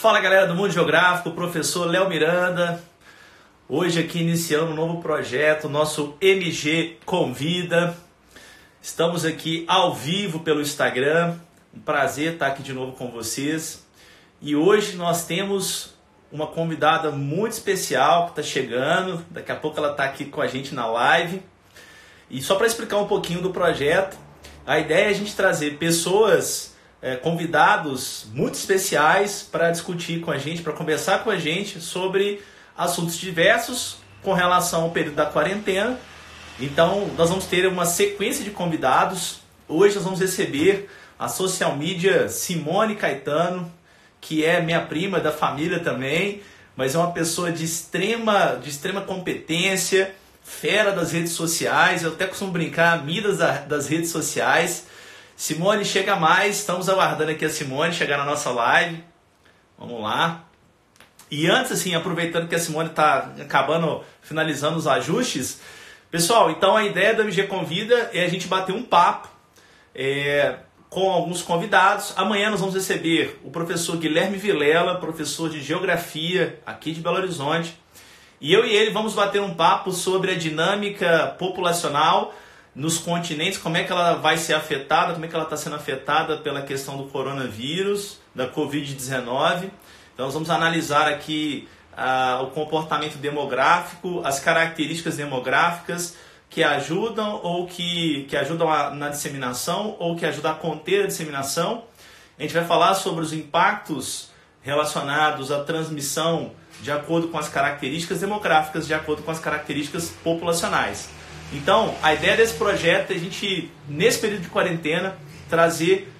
Fala galera do Mundo Geográfico, professor Léo Miranda. Hoje aqui iniciando um novo projeto, nosso MG Convida. Estamos aqui ao vivo pelo Instagram. Um prazer estar aqui de novo com vocês. E hoje nós temos uma convidada muito especial que está chegando. Daqui a pouco ela está aqui com a gente na live. E só para explicar um pouquinho do projeto, a ideia é a gente trazer pessoas, é, convidados muito especiais para discutir com a gente, para conversar com a gente sobre assuntos diversos com relação ao período da quarentena. Então, nós vamos ter uma sequência de convidados. Hoje nós vamos receber a social media Simone Caetano, que é minha prima da família também, mas é uma pessoa de extrema, de extrema competência, fera das redes sociais, eu até costumo brincar, midas das redes sociais. Simone, chega mais, estamos aguardando aqui a Simone chegar na nossa live. Vamos lá. E antes, assim, aproveitando que a Simone está acabando, finalizando os ajustes, pessoal, então a ideia do MG Convida é a gente bater um papo é, com alguns convidados. Amanhã nós vamos receber o professor Guilherme Vilela, professor de Geografia aqui de Belo Horizonte. E eu e ele vamos bater um papo sobre a dinâmica populacional nos continentes, como é que ela vai ser afetada, como é que ela está sendo afetada pela questão do coronavírus, da Covid-19. Então nós vamos analisar aqui ah, o comportamento demográfico, as características demográficas que ajudam ou que, que ajudam a, na disseminação ou que ajudam a conter a disseminação. A gente vai falar sobre os impactos relacionados à transmissão de acordo com as características demográficas, de acordo com as características populacionais. Então, a ideia desse projeto é a gente, nesse período de quarentena, trazer,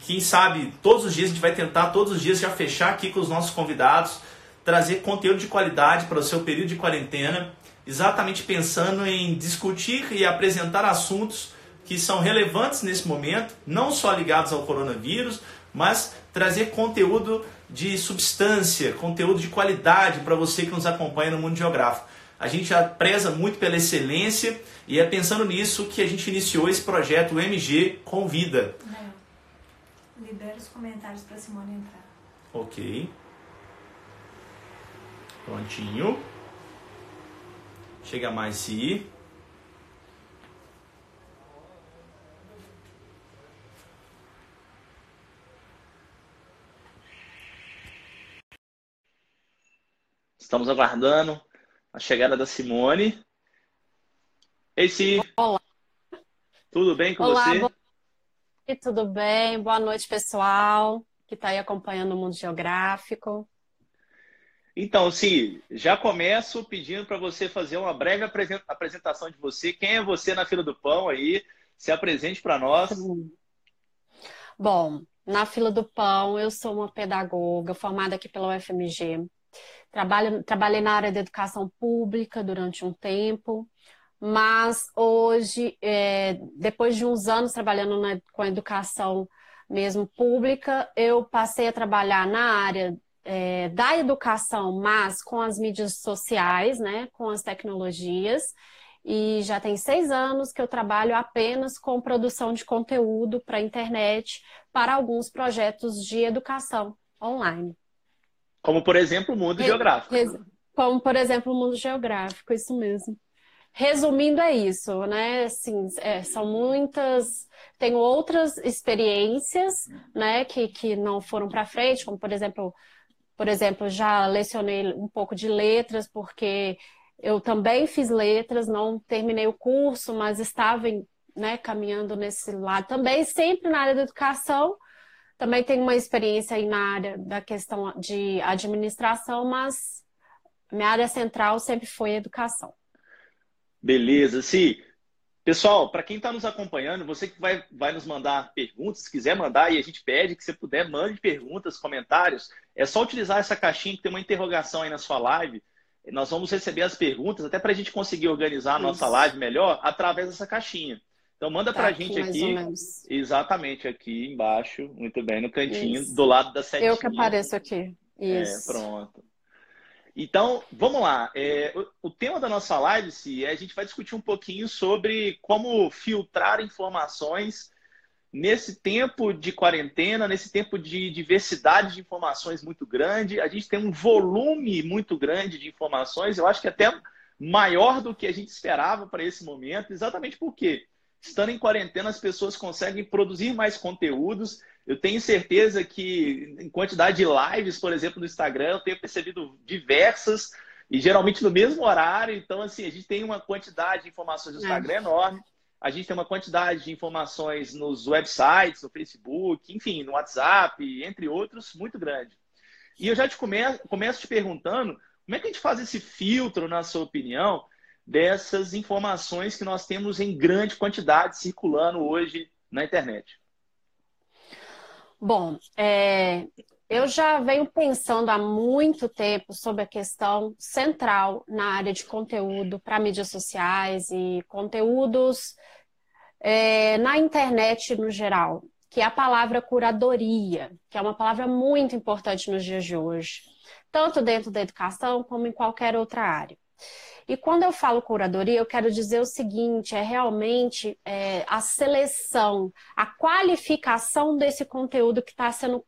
quem sabe, todos os dias, a gente vai tentar todos os dias já fechar aqui com os nossos convidados, trazer conteúdo de qualidade para o seu período de quarentena, exatamente pensando em discutir e apresentar assuntos que são relevantes nesse momento, não só ligados ao coronavírus, mas trazer conteúdo de substância, conteúdo de qualidade para você que nos acompanha no mundo geográfico. A gente já preza muito pela excelência e é pensando nisso que a gente iniciou esse projeto MG Convida. É. Libera os comentários para Simone entrar. Ok. Prontinho. Chega mais se. Estamos aguardando a chegada da Simone. Ei, Si. Olá. Tudo bem com Olá, você? boa tudo bem? Boa noite, pessoal que está aí acompanhando o Mundo Geográfico. Então, Si, já começo pedindo para você fazer uma breve apresentação de você. Quem é você na fila do pão aí? Se apresente para nós. Bom, na fila do pão, eu sou uma pedagoga formada aqui pela UFMG. Trabalho, trabalhei na área da educação pública durante um tempo, mas hoje, é, depois de uns anos trabalhando na, com a educação mesmo pública, eu passei a trabalhar na área é, da educação, mas com as mídias sociais, né, com as tecnologias. E já tem seis anos que eu trabalho apenas com produção de conteúdo para a internet para alguns projetos de educação online. Como, por exemplo, o mundo Re- geográfico. res- Como, por exemplo, o mundo geográfico, isso mesmo. Resumindo, é isso, né? Assim, é, são muitas. Tenho outras experiências, né, que, que não foram para frente, como, por exemplo, por exemplo, já lecionei um pouco de letras, porque eu também fiz letras, não terminei o curso, mas estava em- né, caminhando nesse lado também, sempre na área da educação. Também tenho uma experiência aí na área da questão de administração, mas minha área central sempre foi educação. Beleza, Si. Pessoal, para quem está nos acompanhando, você que vai, vai nos mandar perguntas, se quiser mandar, e a gente pede que você puder, mande perguntas, comentários. É só utilizar essa caixinha que tem uma interrogação aí na sua live. Nós vamos receber as perguntas, até para a gente conseguir organizar a nossa Isso. live melhor, através dessa caixinha. Então manda Tá para a aqui, gente aqui, exatamente aqui embaixo, muito bem, no cantinho, Isso. do lado da setinha. Eu que apareço aqui. Isso. É, pronto. Então, vamos lá. É, o, o tema da nossa live, se a gente vai discutir um pouquinho sobre como filtrar informações nesse tempo de quarentena, nesse tempo de diversidade de informações muito grande, a gente tem um volume muito grande de informações, eu acho que até maior do que a gente esperava para esse momento, exatamente porque, estando em quarentena, as pessoas conseguem produzir mais conteúdos. Eu tenho certeza que, em quantidade de lives, por exemplo, no Instagram, eu tenho percebido diversas, e geralmente no mesmo horário. Então, assim, a gente tem uma quantidade de informações no é. Instagram é. enorme. A gente tem uma quantidade de informações nos websites, no Facebook, enfim, no WhatsApp, entre outros, muito grande. E eu já te come começo te perguntando como é que a gente faz esse filtro, na sua opinião, dessas informações que nós temos em grande quantidade circulando hoje na internet? Bom, é, eu já venho pensando há muito tempo sobre a questão central na área de conteúdo para mídias sociais e conteúdos é, na internet no geral, que é a palavra curadoria, que é uma palavra muito importante nos dias de hoje, tanto dentro da educação como em qualquer outra área. E quando eu falo curadoria, eu quero dizer o seguinte: é realmente é, a seleção, a qualificação desse conteúdo que está sendo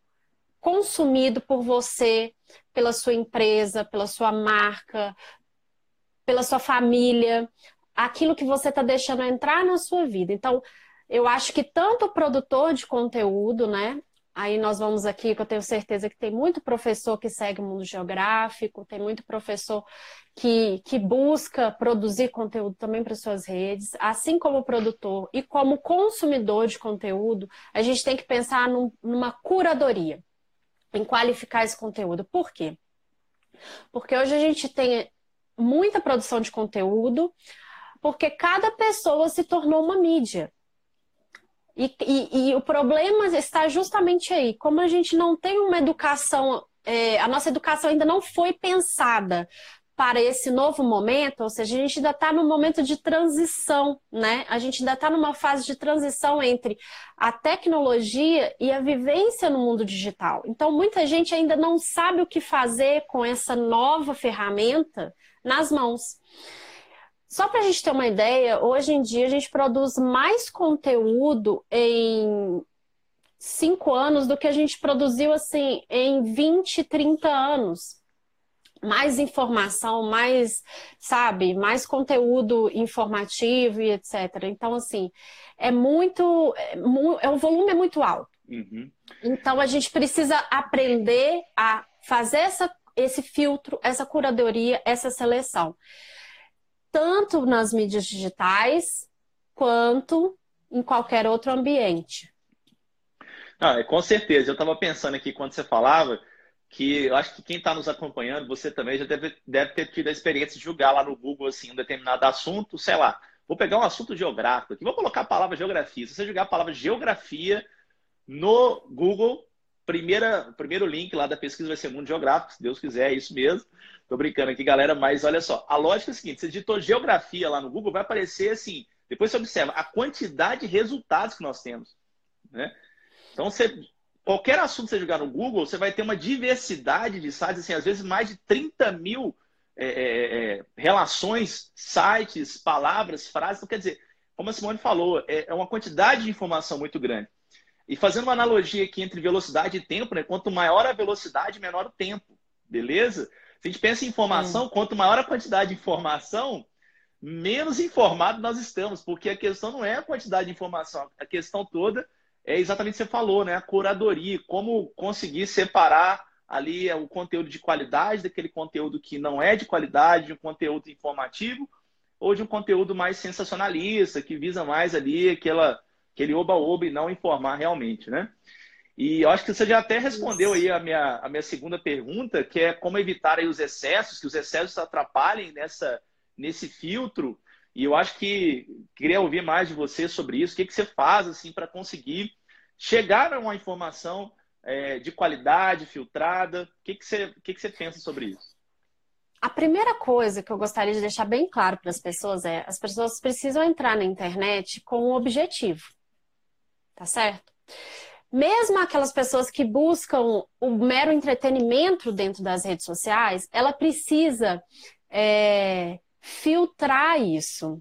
consumido por você, pela sua empresa, pela sua marca, pela sua família, aquilo que você está deixando entrar na sua vida. Então, eu acho que tanto o produtor de conteúdo, né? Aí nós vamos aqui, que eu tenho certeza que tem muito professor que segue o mundo geográfico, tem muito professor que, que busca produzir conteúdo também para suas redes, assim como produtor e como consumidor de conteúdo, a gente tem que pensar num, numa curadoria em qualificar esse conteúdo. Por quê? Porque hoje a gente tem muita produção de conteúdo, porque cada pessoa se tornou uma mídia. E, e, e, o problema está justamente aí. Como a gente não tem uma educação, é, a nossa educação ainda não foi pensada para esse novo momento, ou seja, a gente ainda está num momento de transição, né? A gente ainda está numa fase de transição entre a tecnologia e a vivência no mundo digital. Então, muita gente ainda não sabe o que fazer com essa nova ferramenta nas mãos. Só para a gente ter uma ideia, hoje em dia a gente produz mais conteúdo em cinco anos do que a gente produziu assim em 20, 30 anos mais informação, mais, sabe, mais conteúdo informativo e etc. Então, assim, é muito. É, é o volume é muito alto. Uhum. Então, a gente precisa aprender a fazer essa, esse filtro, essa curadoria, essa seleção. Tanto nas mídias digitais, quanto em qualquer outro ambiente. Ah, com certeza. Eu estava pensando aqui quando você falava que eu acho que quem está nos acompanhando, você também já deve, deve ter tido a experiência de julgar lá no Google assim, um determinado assunto, sei lá. Vou pegar um assunto geográfico aqui, vou colocar a palavra geografia. Se você jogar a palavra geografia no Google, primeira, primeiro link lá da pesquisa vai ser Mundo Geográfico, se Deus quiser, é isso mesmo. Tô brincando aqui, galera, mas olha só, a lógica é a seguinte: você digitou geografia lá no Google, vai aparecer assim. Depois você observa a quantidade de resultados que nós temos. Né? Então, você qualquer assunto que você jogar no Google, você vai ter uma diversidade de sites, assim, às vezes mais de 30 mil é, é, é, relações, sites, palavras, frases. Então, quer dizer, como a Simone falou, é, é uma quantidade de informação muito grande. E fazendo uma analogia aqui entre velocidade e tempo, né? quanto maior a velocidade, menor o tempo. Beleza? Se a gente pensa em informação, quanto maior a quantidade de informação, menos informado nós estamos, porque a questão não é a quantidade de informação, a questão toda é exatamente o que você falou, né? A curadoria, como conseguir separar ali o conteúdo de qualidade daquele conteúdo que não é de qualidade, de um conteúdo informativo ou de um conteúdo mais sensacionalista, que visa mais ali aquela, aquele oba-oba e não informar realmente, né? E eu acho que você já até respondeu aí a minha, a minha segunda pergunta, que é como evitar aí os excessos, que os excessos atrapalhem nessa, nesse filtro e eu acho que queria ouvir mais de você sobre isso. O que, que você faz assim para conseguir chegar a uma informação é, de qualidade, filtrada? O que, que, você, o que, que você pensa sobre isso? A primeira coisa que eu gostaria de deixar bem claro para as pessoas é: as pessoas precisam entrar na internet com um objetivo, tá certo? Mesmo aquelas pessoas que buscam o mero entretenimento dentro das redes sociais, ela precisa é, filtrar isso.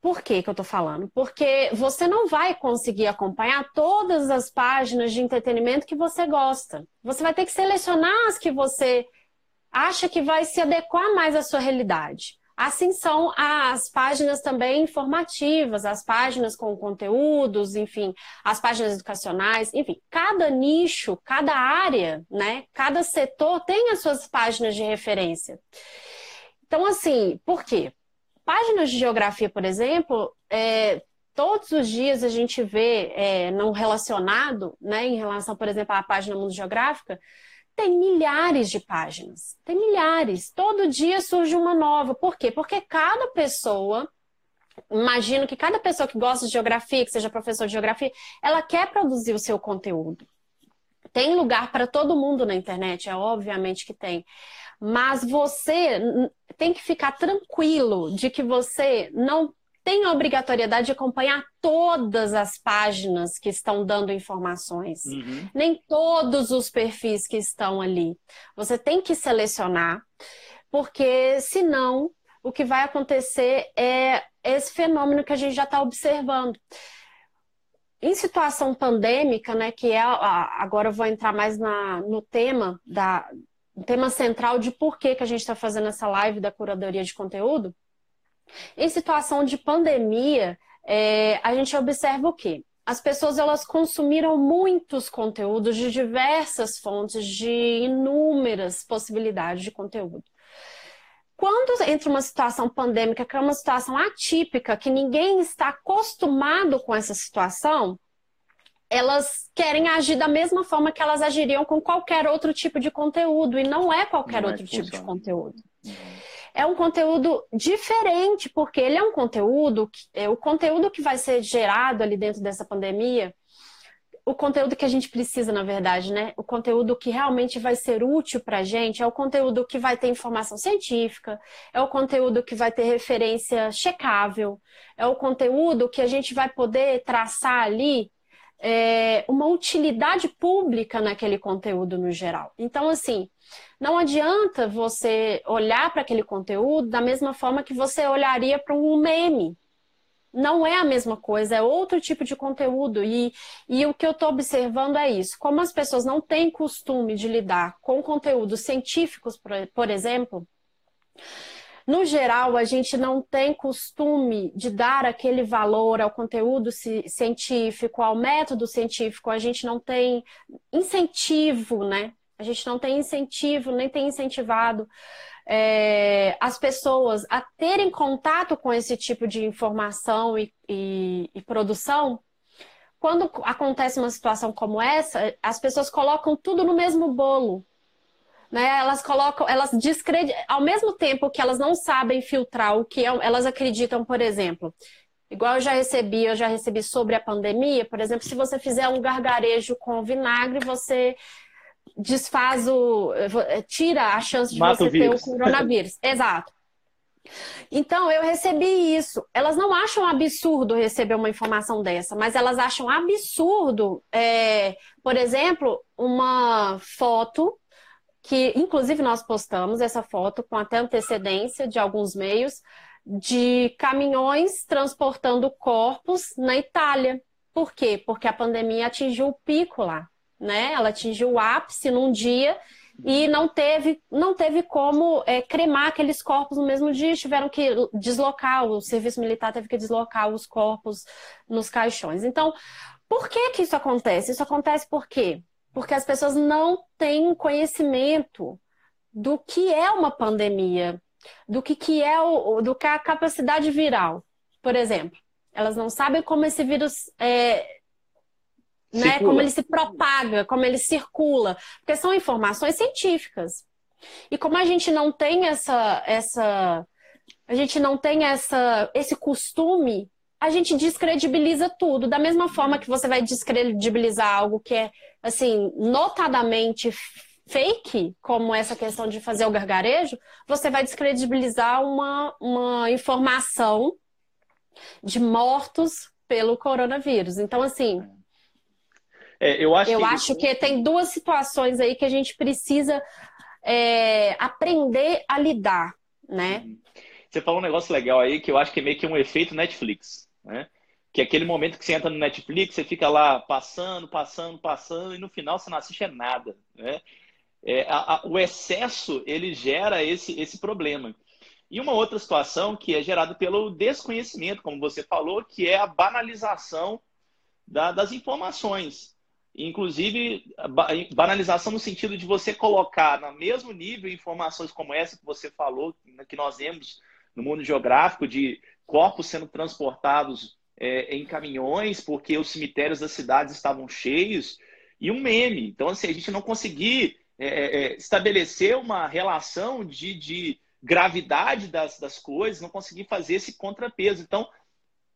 Por que, que eu tô falando? Porque você não vai conseguir acompanhar todas as páginas de entretenimento que você gosta. Você vai ter que selecionar as que você acha que vai se adequar mais à sua realidade. Assim são as páginas também informativas, as páginas com conteúdos, enfim, as páginas educacionais, enfim, cada nicho, cada área, né, cada setor tem as suas páginas de referência. Então, assim, por quê? Páginas de geografia, por exemplo, é, todos os dias a gente vê é, não relacionado, né, em relação, por exemplo, à página Mundo Geográfica, tem milhares de páginas. Tem milhares. Todo dia surge uma nova. Por quê? Porque cada pessoa, imagino que cada pessoa que gosta de geografia, que seja professor de geografia, ela quer produzir o seu conteúdo. Tem lugar para todo mundo na internet, é obviamente que tem. Mas você tem que ficar tranquilo de que você não tem a obrigatoriedade de acompanhar todas as páginas que estão dando informações, uhum. nem todos os perfis que estão ali. Você tem que selecionar, porque senão o que vai acontecer é esse fenômeno que a gente já está observando. Em situação pandêmica, né, que é agora eu vou entrar mais na, no tema da no tema central de por que, que a gente está fazendo essa live da curadoria de conteúdo. Em situação de pandemia, é, a gente observa o quê? As pessoas elas consumiram muitos conteúdos de diversas fontes, de inúmeras possibilidades de conteúdo. Quando entra uma situação pandêmica, que é uma situação atípica, que ninguém está acostumado com essa situação, elas querem agir da mesma forma que elas agiriam com qualquer outro tipo de conteúdo, e não é qualquer não é outro é tipo de conteúdo. Uhum é um conteúdo diferente, porque ele é um conteúdo, é o conteúdo que vai ser gerado ali dentro dessa pandemia, o conteúdo que a gente precisa, na verdade, né? O conteúdo que realmente vai ser útil para a gente é o conteúdo que vai ter informação científica, é o conteúdo que vai ter referência checável, é o conteúdo que a gente vai poder traçar ali é, uma utilidade pública naquele conteúdo no geral. Então, assim, não adianta você olhar para aquele conteúdo da mesma forma que você olharia para um meme. Não é a mesma coisa, é outro tipo de conteúdo. E, e o que eu estou observando é isso. Como as pessoas não têm costume de lidar com conteúdos científicos, por, por exemplo, no geral, a gente não tem costume de dar aquele valor ao conteúdo científico, ao método científico, a gente não tem incentivo, né? A gente não tem incentivo, nem tem incentivado é, as pessoas a terem contato com esse tipo de informação e, e, e produção. Quando acontece uma situação como essa, as pessoas colocam tudo no mesmo bolo. Né? Elas colocam, elas descreditam, ao mesmo tempo que elas não sabem filtrar o que é, elas acreditam, por exemplo, igual eu já recebi, eu já recebi sobre a pandemia, por exemplo, se você fizer um gargarejo com vinagre, você desfaz o. Eh, tira a chance de Mata você ter o coronavírus. Exato. Então, eu recebi isso. Elas não acham absurdo receber uma informação dessa, mas elas acham absurdo, é, por exemplo, uma foto que, inclusive, nós postamos essa foto com até antecedência de alguns meios, de caminhões transportando corpos na Itália. Por quê? Porque a pandemia atingiu o pico lá né? Ela atingiu o ápice num dia e não teve, não teve como é, cremar aqueles corpos no mesmo dia, tiveram que deslocar, o serviço militar teve que deslocar os corpos nos caixões. Então, por que que isso acontece? Isso acontece por quê? Porque as pessoas não têm conhecimento do que é uma pandemia, do que, que é o, do que é a capacidade viral, por exemplo. Elas não sabem como esse vírus é, né? Como ele se propaga, como ele circula, porque são informações científicas. E como a gente não tem essa essa a gente não tem essa esse costume, a gente descredibiliza tudo, da mesma forma que você vai descredibilizar algo que é assim, notadamente fake, como essa questão de fazer o gargarejo, você vai descredibilizar uma, uma informação de mortos pelo coronavírus. Então, assim, é, eu acho, eu que... acho que tem duas situações aí que a gente precisa é, aprender a lidar, né? você falou um negócio legal aí que eu acho que é meio que um efeito Netflix, né? Que é aquele momento que você entra no Netflix, você fica lá passando, passando, passando, e no final você não assiste nada, né? É, a, a, o excesso, ele gera esse, esse problema. E uma outra situação que é gerada pelo desconhecimento, como você falou, que é a banalização da, das informações. Inclusive, banalização no sentido de você colocar no mesmo nível informações como essa que você falou, né, que nós vemos no mundo geográfico, de corpos sendo transportados é, em caminhões porque os cemitérios das cidades estavam cheios, e um meme. Então, assim, a gente não conseguir é, é, é, estabelecer uma relação de, de gravidade das, das coisas, não conseguir fazer esse contrapeso. Então,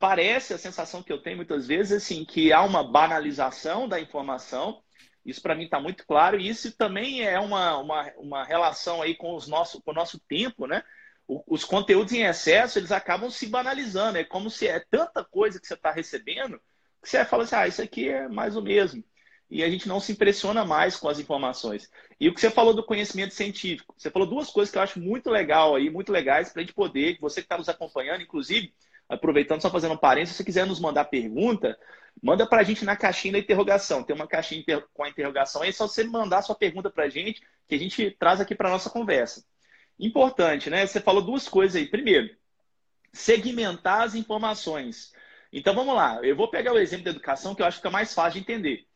parece a sensação que eu tenho muitas vezes assim que há uma banalização da informação. Isso para mim está muito claro e isso também é uma, uma, uma relação aí com, os nosso, com o nosso tempo, né? os conteúdos em excesso eles acabam se banalizando. É como se é tanta coisa que você está recebendo que você fala assim, ah, isso aqui é mais o mesmo. E a gente não se impressiona mais com as informações. E o que você falou do conhecimento científico, você falou duas coisas que eu acho muito legal aí, muito legais para a gente poder, você que está nos acompanhando, inclusive, aproveitando, só fazendo um parênteses, se você quiser nos mandar pergunta, manda para a gente na caixinha da interrogação. Tem uma caixinha com a interrogação aí, é só você mandar sua pergunta para a gente, que a gente traz aqui para nossa conversa. Importante, né? Você falou duas coisas aí. Primeiro, segmentar as informações. Então vamos lá, eu vou pegar o exemplo da educação que eu acho que fica mais fácil de entender.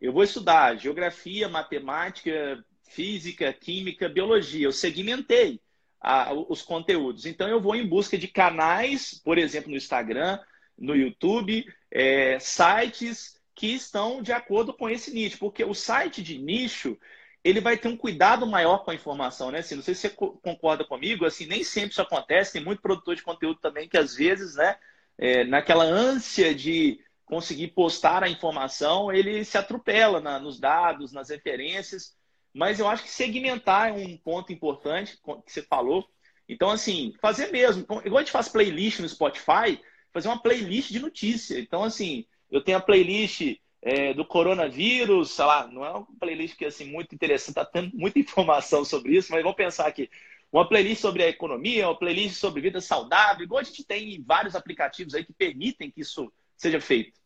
Eu vou estudar geografia, matemática, física, química, biologia. Eu segmentei a, os conteúdos. Então, eu vou em busca de canais, por exemplo, no Instagram, no YouTube, é, sites que estão de acordo com esse nicho, porque o site de nicho ele vai ter um cuidado maior com a informação, né? Assim, não sei se você concorda comigo, assim, nem sempre isso acontece, tem muito produtor de conteúdo também que às vezes, né, é, naquela ânsia de conseguir postar a informação, ele se atropela na, nos dados, nas referências, mas eu acho que segmentar é um ponto importante que você falou. Então, assim, fazer mesmo. Igual a gente faz playlist no Spotify, fazer uma playlist de notícia. Então, assim, eu tenho a playlist é, do coronavírus, sei lá, não é uma playlist que assim, muito interessante, está tendo muita informação sobre isso, mas vamos pensar aqui. Uma playlist sobre a economia, uma playlist sobre vida saudável, igual a gente tem em vários aplicativos aí que permitem que isso seja feito.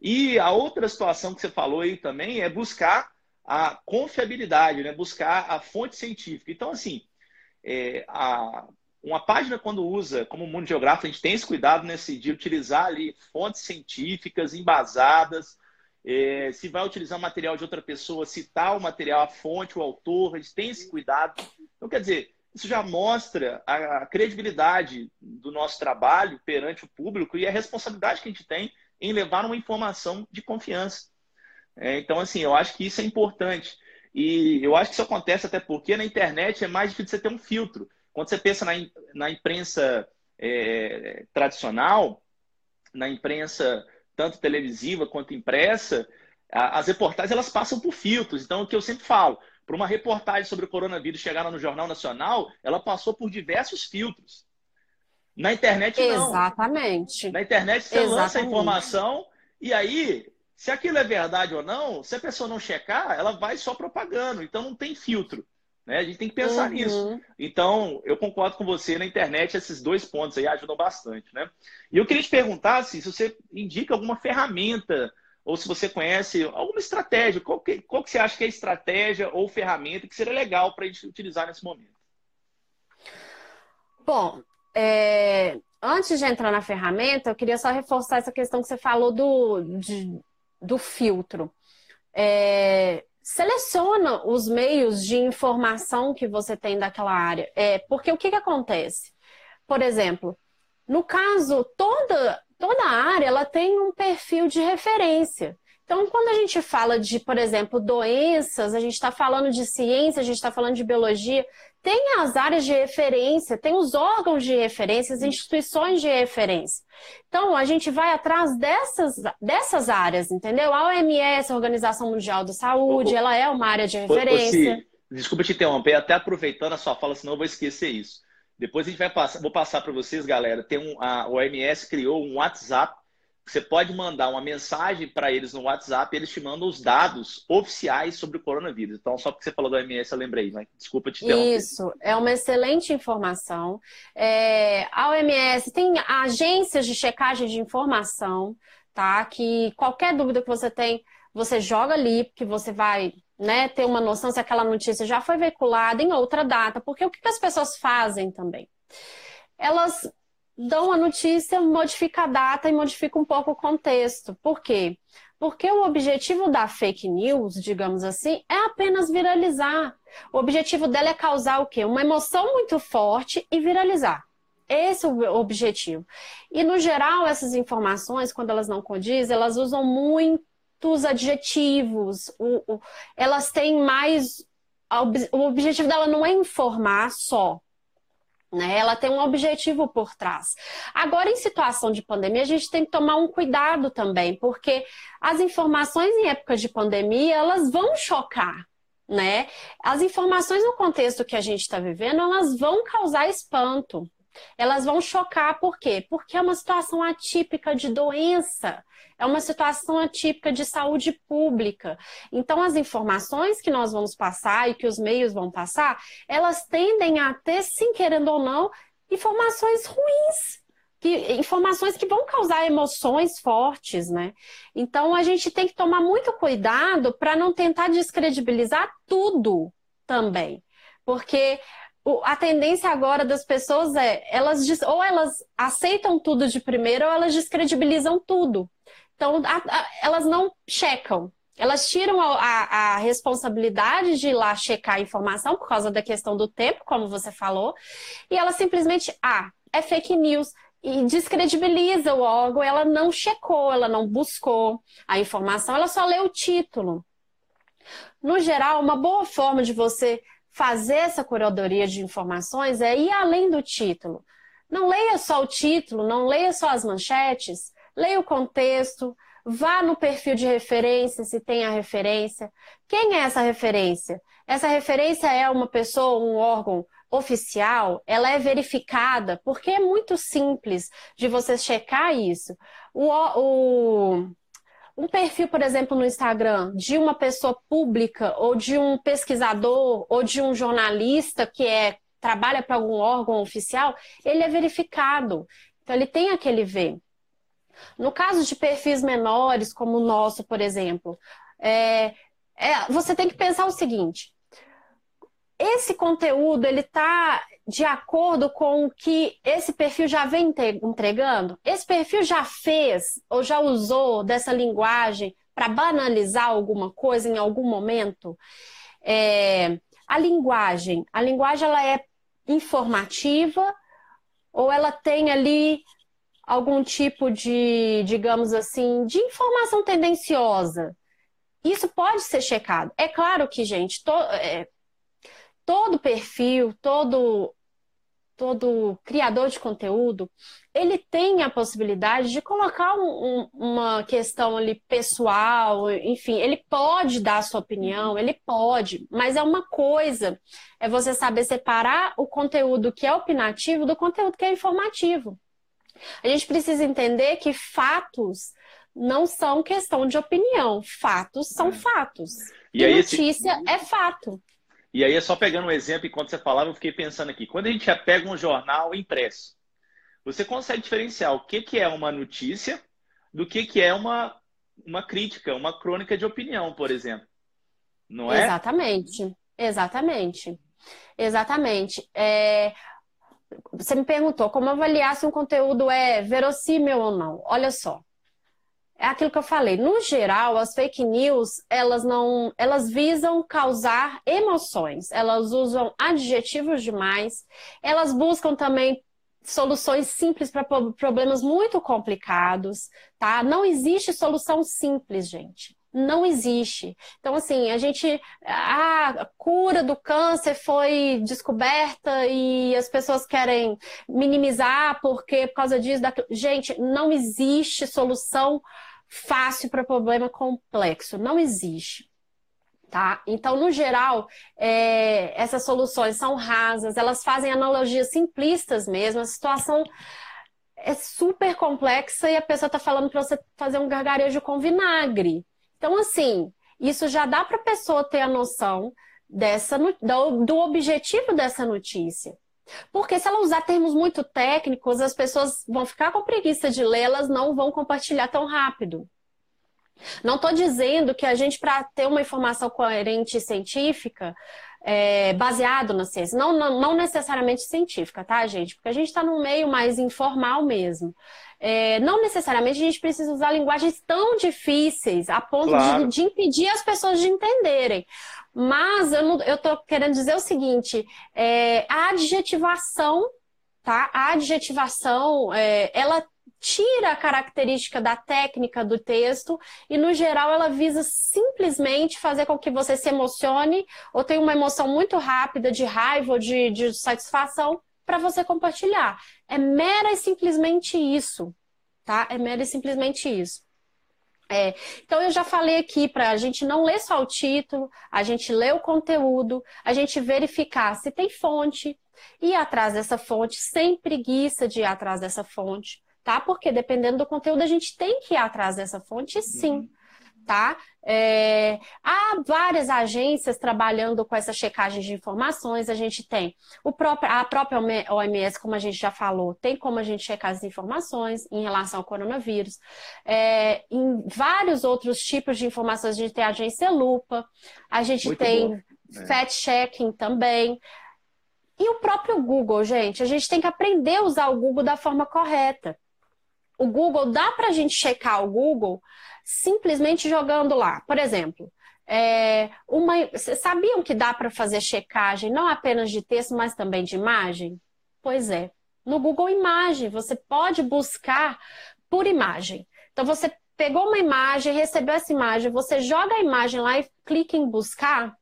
E a outra situação que você falou aí também é buscar a confiabilidade, né? buscar a fonte científica. Então, assim, é, a, uma página, quando usa como mundo geográfico, a gente tem esse cuidado nesse, de utilizar ali fontes científicas embasadas. É, se vai utilizar material de outra pessoa, citar o material, a fonte, o autor, a gente tem esse cuidado. Então, quer dizer, isso já mostra a credibilidade do nosso trabalho perante o público e a responsabilidade que a gente tem em levar uma informação de confiança. É, então, assim, eu acho que isso é importante. E eu acho que isso acontece até porque na internet é mais difícil você ter um filtro. Quando você pensa na, na imprensa é, tradicional, na imprensa tanto televisiva quanto impressa, a, as reportagens elas passam por filtros. Então, o que eu sempre falo, para uma reportagem sobre o coronavírus chegar no Jornal Nacional, ela passou por diversos filtros. Na internet, não. Exatamente. Na internet, você Exatamente. lança a informação e aí se aquilo é verdade ou não, se a pessoa não checar, ela vai só propagando. Então não tem filtro. Né? A gente tem que pensar uhum. nisso. Então, eu concordo com você, na internet esses dois pontos aí ajudam bastante. Né? E eu queria te perguntar assim, se você indica alguma ferramenta ou se você conhece alguma estratégia, qual que, qual que você acha que é estratégia ou ferramenta que seria legal para a gente utilizar nesse momento? Bom, é, antes de entrar na ferramenta, eu queria só reforçar essa questão que você falou do, de, do filtro. É, seleciona os meios de informação que você tem daquela área. É, porque o que, que acontece? Por exemplo, no caso, toda, toda área ela tem um perfil de referência. Então, quando a gente fala de, por exemplo, doenças, a gente está falando de ciência, a gente está falando de biologia, tem as áreas de referência, tem os órgãos de referência, as instituições de referência. Então, a gente vai atrás dessas, dessas áreas, entendeu? A OMS, a Organização Mundial da Saúde, ela é uma área de referência. Ô, desculpa te interromper, até aproveitando a sua fala, senão eu vou esquecer isso. Depois a gente vai passar, vou passar para vocês, galera. Tem um, a OMS criou um WhatsApp você pode mandar uma mensagem para eles no WhatsApp, eles te mandam os dados oficiais sobre o coronavírus. Então, só porque você falou do OMS, eu lembrei, né? Desculpa te interromper. Isso, é uma excelente informação. É, a OMS tem agências de checagem de informação, tá? Que qualquer dúvida que você tem, você joga ali, que você vai né, ter uma noção se aquela notícia já foi veiculada em outra data. Porque o que as pessoas fazem também? Elas dão a notícia, modifica a data e modifica um pouco o contexto. Por quê? Porque o objetivo da fake news, digamos assim, é apenas viralizar. O objetivo dela é causar o quê? Uma emoção muito forte e viralizar. Esse é o objetivo. E, no geral, essas informações, quando elas não condizem, elas usam muitos adjetivos. O, o, elas têm mais. O objetivo dela não é informar só, né? Ela tem um objetivo por trás. Agora, em situação de pandemia, a gente tem que tomar um cuidado também, porque as informações em época de pandemia, elas vão chocar. Né? As informações no contexto que a gente está vivendo, elas vão causar espanto. Elas vão chocar, por quê? Porque é uma situação atípica de doença, é uma situação atípica de saúde pública. Então, as informações que nós vamos passar e que os meios vão passar, elas tendem a ter, sim, querendo ou não, informações ruins. Que, informações que vão causar emoções fortes, né? Então, a gente tem que tomar muito cuidado para não tentar descredibilizar tudo também. Porque a tendência agora das pessoas é, elas ou elas aceitam tudo de primeira ou elas descredibilizam tudo. Então, a, a, elas não checam. Elas tiram a, a, responsabilidade de ir lá checar a informação por causa da questão do tempo, como você falou, e elas simplesmente, ah, é fake news, e descredibiliza o órgão, ela não checou, ela não buscou a informação, ela só leu o título. No geral, uma boa forma de você fazer essa curadoria de informações é ir além do título. Não leia só o título, não leia só as manchetes, leia o contexto, vá no perfil de referência, se tem a referência. Quem é essa referência? Essa referência é uma pessoa, um órgão oficial, ela é verificada, porque é muito simples de você checar isso. O, o, um perfil, por exemplo, no Instagram de uma pessoa pública ou de um pesquisador ou de um jornalista que é trabalha para algum órgão oficial, ele é verificado. Então ele tem aquele V. No caso de perfis menores, como o nosso, por exemplo, é, é, você tem que pensar o seguinte: esse conteúdo ele está de acordo com o que esse perfil já vem entregando? Esse perfil já fez ou já usou dessa linguagem para banalizar alguma coisa em algum momento? É, a linguagem, a linguagem ela é informativa ou ela tem ali algum tipo de, digamos assim, de informação tendenciosa? Isso pode ser checado. É claro que, gente, to, é, todo perfil, todo todo criador de conteúdo, ele tem a possibilidade de colocar um, um, uma questão ali pessoal, enfim, ele pode dar a sua opinião, ele pode, mas é uma coisa, é você saber separar o conteúdo que é opinativo do conteúdo que é informativo. A gente precisa entender que fatos não são questão de opinião, fatos são é. fatos. E, e notícia esse... é fato. E aí, só pegando um exemplo, enquanto você falava, eu fiquei pensando aqui. Quando a gente já pega um jornal impresso, você consegue diferenciar o que, que é uma notícia do que, que é uma, uma crítica, uma crônica de opinião, por exemplo. Não é? Exatamente. Exatamente. Exatamente. É... Você me perguntou como avaliar se um conteúdo é verossímil ou não. Olha só é aquilo que eu falei. No geral, as fake news, elas não, elas visam causar emoções. Elas usam adjetivos demais. Elas buscam também soluções simples para problemas muito complicados, tá? Não existe solução simples, gente. Não existe. Então, assim, a gente. A cura do câncer foi descoberta e as pessoas querem minimizar porque por causa disso. Daquilo. Gente, não existe solução fácil para problema complexo. Não existe. Tá? Então, no geral, é, essas soluções são rasas, elas fazem analogias simplistas mesmo. A situação é super complexa e a pessoa está falando para você fazer um gargarejo com vinagre. Então, assim, isso já dá para a pessoa ter a noção dessa, do, do objetivo dessa notícia. Porque se ela usar termos muito técnicos, as pessoas vão ficar com preguiça de ler, elas não vão compartilhar tão rápido. Não estou dizendo que a gente, para ter uma informação coerente e científica, é, baseado na ciência, não, não, não, necessariamente científica, tá, gente? Porque a gente está num meio mais informal mesmo. É, não necessariamente a gente precisa usar linguagens tão difíceis a ponto claro. de, de, impedir as pessoas de entenderem. Mas eu estou querendo dizer o seguinte: é, a adjetivação, tá? A adjetivação, é, ela tira a característica da técnica do texto e, no geral, ela visa simplesmente fazer com que você se emocione ou tenha uma emoção muito rápida de raiva ou de, de satisfação para você compartilhar. É mera e simplesmente isso, tá? É mera e simplesmente isso. É, então eu já falei aqui para a gente não ler só o título, a gente ler o conteúdo, a gente verificar se tem fonte, ir atrás dessa fonte, sem preguiça de ir atrás dessa fonte tá? Porque dependendo do conteúdo, a gente tem que ir atrás dessa fonte, sim. Uhum. Tá? É, há várias agências trabalhando com essa checagem de informações. A gente tem o próprio, a própria OMS, como a gente já falou, tem como a gente checar as informações em relação ao coronavírus. É, em vários outros tipos de informações, a gente tem a agência Lupa, a gente Muito tem é. fact-checking também. E o próprio Google, gente, a gente tem que aprender a usar o Google da forma correta o Google, dá para a gente checar o Google simplesmente jogando lá. Por exemplo, é, uma, sabiam que dá para fazer checagem não apenas de texto, mas também de imagem? Pois é. No Google Imagem, você pode buscar por imagem. Então, você pegou uma imagem, recebeu essa imagem, você joga a imagem lá e clica em buscar,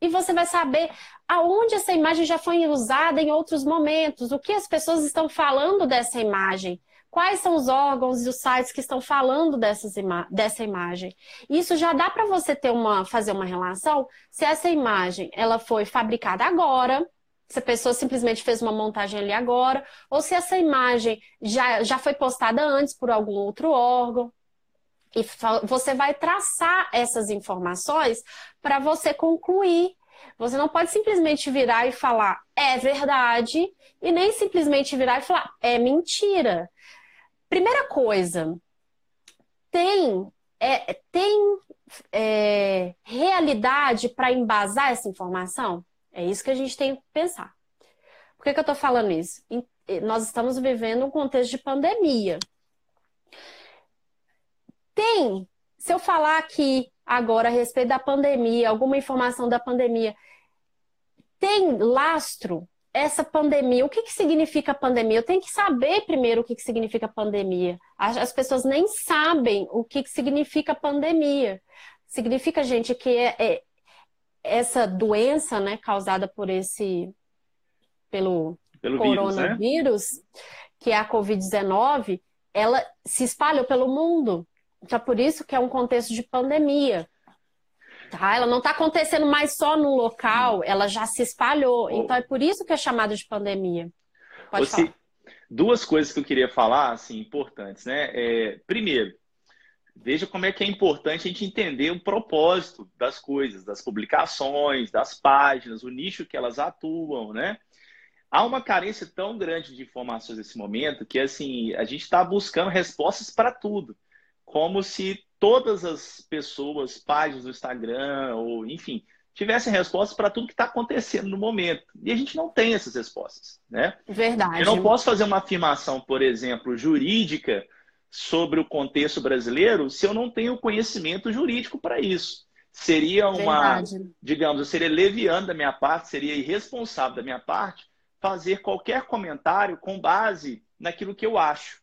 e você vai saber aonde essa imagem já foi usada em outros momentos, o que as pessoas estão falando dessa imagem quais são os órgãos e os sites que estão falando dessas ima dessa imagem. Isso já dá para você ter uma, fazer uma relação se essa imagem ela foi fabricada agora, se a pessoa simplesmente fez uma montagem ali agora, ou se essa imagem já, já foi postada antes por algum outro órgão. E você vai traçar essas informações para você concluir. Você não pode simplesmente virar e falar é verdade, e nem simplesmente virar e falar é mentira. Primeira coisa, tem, é, tem é, realidade para embasar essa informação? É isso que a gente tem que pensar. Por que, que eu estou falando isso? Nós estamos vivendo um contexto de pandemia. Tem, se eu falar aqui agora a respeito da pandemia, alguma informação da pandemia, tem lastro essa pandemia, o que, que significa pandemia? Eu tenho que saber primeiro o que, que significa pandemia. As pessoas nem sabem o que, que significa pandemia. Significa, gente, que é, é essa doença, né, causada por esse, pelo, pelo coronavírus, vírus, né? que é a Covid-19, ela se espalhou pelo mundo. Então, por isso que é um contexto de pandemia. Tá? Ela não está acontecendo mais só no local, ela já se espalhou. Então é por isso que é chamado de pandemia. Pode Você, falar. Duas coisas que eu queria falar, assim, importantes, né? É, primeiro, veja como é que é importante a gente entender o propósito das coisas, das publicações, das páginas, o nicho que elas atuam, né? Há uma carência tão grande de informações nesse momento que, assim, a gente está buscando respostas para tudo, como se todas as pessoas, páginas do Instagram, ou enfim, tivessem respostas para tudo que está acontecendo no momento. E a gente não tem essas respostas, né? Verdade. Eu não posso fazer uma afirmação, por exemplo, jurídica sobre o contexto brasileiro se eu não tenho conhecimento jurídico para isso. Seria uma, Verdade. digamos, eu seria leviano da minha parte, seria irresponsável da minha parte fazer qualquer comentário com base naquilo que eu acho.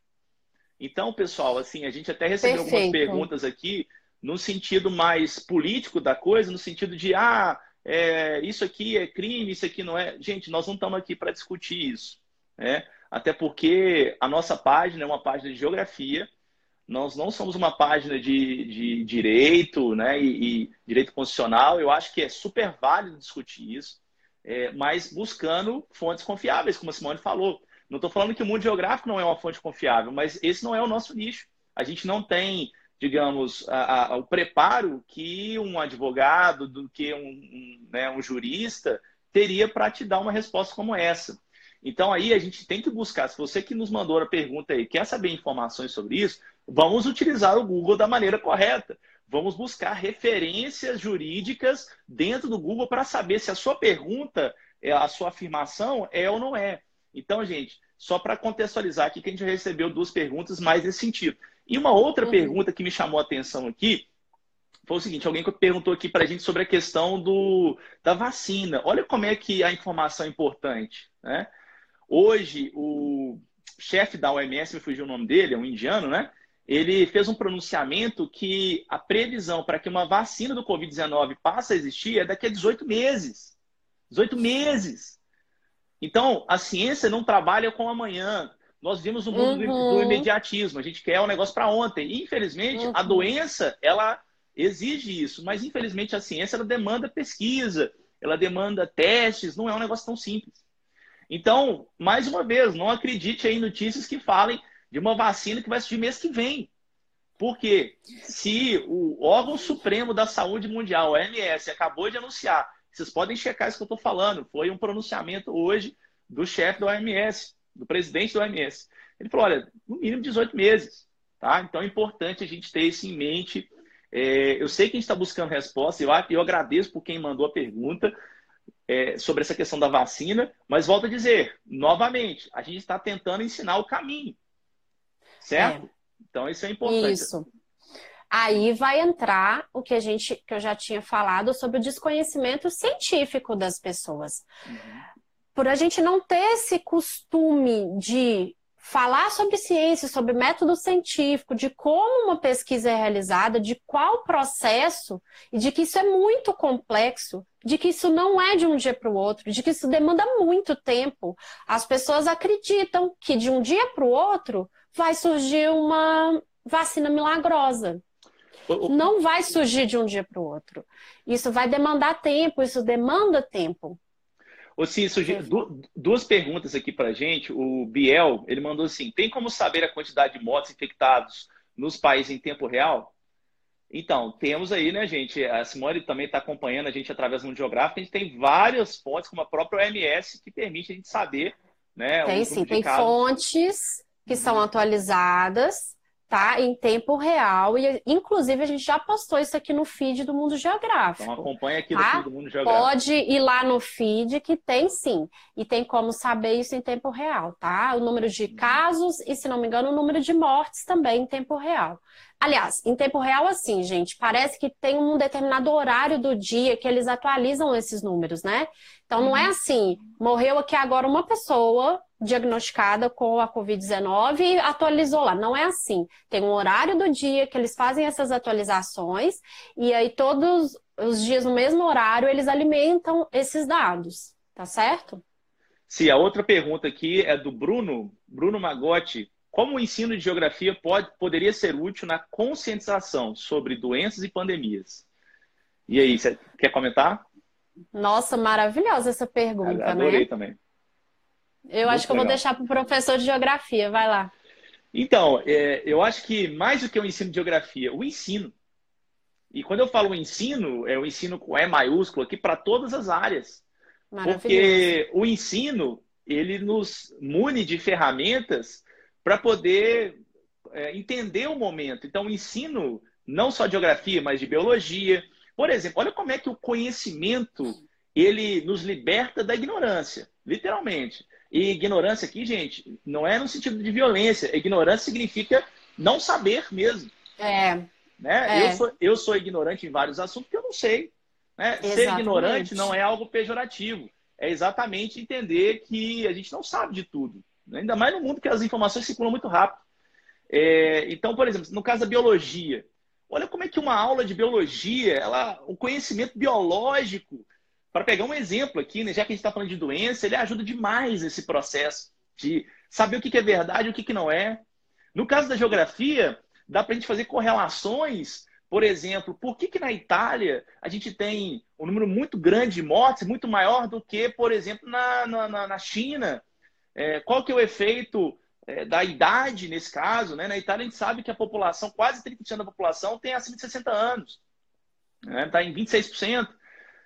Então, pessoal, assim, a gente até recebeu Perfeito. algumas perguntas aqui no sentido mais político da coisa, no sentido de, ah, é, isso aqui é crime, isso aqui não é. Gente, nós não estamos aqui para discutir isso. Né? Até porque a nossa página é uma página de geografia, nós não somos uma página de, de direito né? E, e, direito constitucional. Eu acho que é super válido discutir isso, é, mas buscando fontes confiáveis, como a Simone falou. Não estou falando que o mundo geográfico não é uma fonte confiável, mas esse não é o nosso nicho. A gente não tem, digamos, a, a, o preparo que um advogado, do que um, um, né, um jurista teria para te dar uma resposta como essa. Então aí a gente tem que buscar, se você que nos mandou a pergunta aí quer saber informações sobre isso, vamos utilizar o Google da maneira correta. Vamos buscar referências jurídicas dentro do Google para saber se a sua pergunta, é, a sua afirmação é ou não é. Então, gente, só para contextualizar aqui que a gente recebeu duas perguntas mais nesse sentido. E uma outra uhum. pergunta que me chamou a atenção aqui foi o seguinte: alguém perguntou aqui para a gente sobre a questão do, da vacina. Olha como é que a informação é importante. Né? Hoje, o chefe da OMS, me fugiu o nome dele, é um indiano, né? Ele fez um pronunciamento que a previsão para que uma vacina do Covid-19 passe a existir é daqui a 18 meses. 18 meses. Então, a ciência não trabalha com amanhã. Nós vimos o mundo uhum. do, imediatismo. A gente quer um negócio para ontem. E, infelizmente, uhum. a doença, ela exige isso. Mas, infelizmente, a ciência ela demanda pesquisa, ela demanda testes. Não é um negócio tão simples. Então, mais uma vez, não acredite em notícias que falem de uma vacina que vai surgir mês que vem. Porque se o órgão supremo da saúde mundial, o OMS, acabou de anunciar, vocês podem checar isso que eu estou falando, foi um pronunciamento hoje do chefe do OMS, do presidente do OMS. Ele falou: olha, no mínimo 18 meses. Tá? Então é importante a gente ter isso em mente. É, eu sei que a gente está buscando resposta, eu, eu agradeço por quem mandou a pergunta é, sobre essa questão da vacina, mas volto a dizer, novamente, a gente está tentando ensinar o caminho. Certo? É. Então isso é importante. Isso. Aí vai entrar o que a gente que eu já tinha falado sobre o desconhecimento científico das pessoas. Por a gente não ter esse costume de falar sobre ciência, sobre método científico, de como uma pesquisa é realizada, de qual processo, e de que isso é muito complexo, de que isso não é de um dia para o outro, de que isso demanda muito tempo. As pessoas acreditam que de um dia para o outro vai surgir uma vacina milagrosa. Não vai surgir de um dia para o outro. Isso vai demandar tempo, isso demanda tempo. Ô, sim, duas perguntas aqui para gente. O Biel, ele mandou assim: tem como saber a quantidade de mortes infectados nos países em tempo real? Então, temos aí, né, gente? A Simone também está acompanhando a gente através do mundo geográfico. A gente tem várias fontes, como a própria OMS, que permite a gente saber, né? Tem sim, tem fontes que são atualizadas tá em tempo real e inclusive a gente já postou isso aqui no feed do Mundo Geográfico. Então acompanha aqui tá? do Mundo Geográfico. Pode ir lá no feed que tem sim e tem como saber isso em tempo real, tá? O número de casos e se não me engano o número de mortes também em tempo real. Aliás, em tempo real assim, gente, parece que tem um determinado horário do dia que eles atualizam esses números, né? Então não é uhum. assim, morreu aqui agora uma pessoa diagnosticada com a Covid-19 e atualizou lá. Não é assim. Tem um horário do dia que eles fazem essas atualizações e aí todos os dias no mesmo horário eles alimentam esses dados, tá certo? Sim, a outra pergunta aqui é do Bruno, Bruno Magotti. Como o ensino de geografia pode, poderia ser útil na conscientização sobre doenças e pandemias? E aí, você quer comentar? Nossa, maravilhosa essa pergunta, Adorei né? também. Eu acho que eu vou deixar para o professor de geografia, vai lá. Então, é, eu acho que mais do que o ensino de geografia, o ensino. E quando eu falo ensino, é o ensino com E maiúsculo aqui para todas as áreas. Porque o ensino, ele nos mune de ferramentas para poder é, entender o momento. Então, ensino, não só de geografia, mas de biologia. Por exemplo, olha como é que o conhecimento ele nos liberta da ignorância, literalmente. E ignorância aqui, gente, não é no sentido de violência. Ignorância significa não saber mesmo. É. Né? É. Eu, sou, eu sou ignorante em vários assuntos que eu não sei. Né? Ser ignorante não é algo pejorativo. É exatamente entender que a gente não sabe de tudo. Ainda mais no mundo que as informações circulam muito rápido. É, então, por exemplo, no caso da biologia, olha como é que uma aula de biologia, ela, o conhecimento biológico, para pegar um exemplo aqui, né, já que a gente está falando de doença, ele ajuda demais nesse processo de saber o que é verdade e o que não é. No caso da geografia, dá para a gente fazer correlações, por exemplo, por que, que na Itália a gente tem um número muito grande de mortes, muito maior do que, por exemplo, na, na, na China? É, qual que é o efeito é, da idade nesse caso. Né? Na Itália, a gente sabe que a população, quase 30% da população tem acima de 60 anos. Está né? Tá em 26%.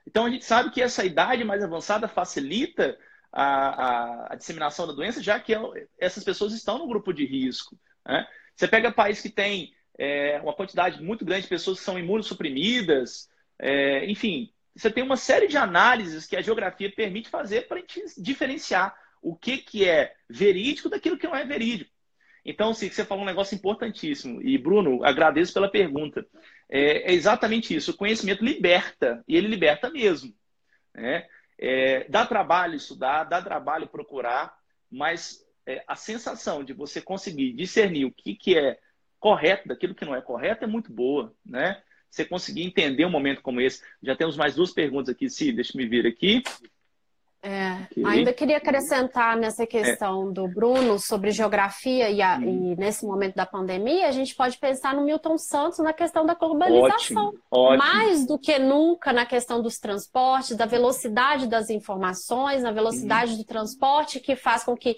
Então, a gente sabe que essa idade mais avançada facilita a, a, a disseminação da doença, já que essas pessoas estão no grupo de risco. Né? Você pega país que tem é, uma quantidade muito grande de pessoas que são imunossuprimidas, é, enfim, você tem uma série de análises que a geografia permite fazer para a gente diferenciar o que, que é verídico daquilo que não é verídico. Então, sim, você falou um negócio importantíssimo. E, Bruno, agradeço pela pergunta. É, é exatamente isso. O conhecimento liberta, e ele liberta mesmo. Né? É, dá trabalho estudar, dá trabalho procurar, mas é, a sensação de você conseguir discernir o que, que é correto daquilo que não é correto é muito boa. Né? Você conseguir entender um momento como esse. Já temos mais duas perguntas aqui, Sim, deixa eu me vir aqui. É, ainda queria acrescentar nessa questão é. do Bruno sobre geografia e, a, hum. e, nesse momento da pandemia, a gente pode pensar no Milton Santos na questão da globalização. Ótimo, ótimo. Mais do que nunca na questão dos transportes, da velocidade das informações, na velocidade hum. do transporte, que faz com que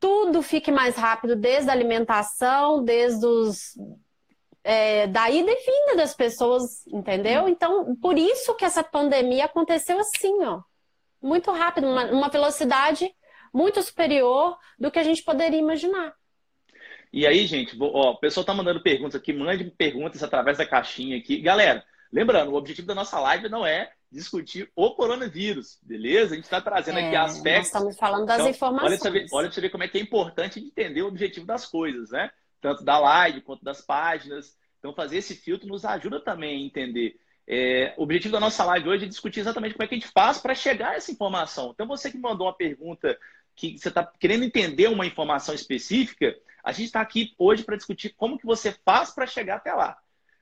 tudo fique mais rápido, desde a alimentação, desde os. É, da ida e vinda das pessoas, entendeu? Hum. Então, por isso que essa pandemia aconteceu assim, ó muito rápido, uma, uma velocidade muito superior do que a gente poderia imaginar. E aí, gente, ó, o pessoal tá mandando perguntas aqui, mande perguntas através da caixinha aqui. Galera, lembrando, o objetivo da nossa live não é discutir o coronavírus, beleza? A gente está trazendo é, aqui aspectos. Nós estamos falando das então, informações. Olha para, ver, olha você ver como é que é importante entender o objetivo das coisas, né? Tanto da live quanto das páginas. Então, fazer esse filtro nos ajuda também a entender é, o objetivo da nossa live hoje é discutir exatamente como é que a gente faz para chegar a essa informação. Então, você que mandou uma pergunta que você está querendo entender uma informação específica, a gente está aqui hoje para discutir como que você faz para chegar até lá.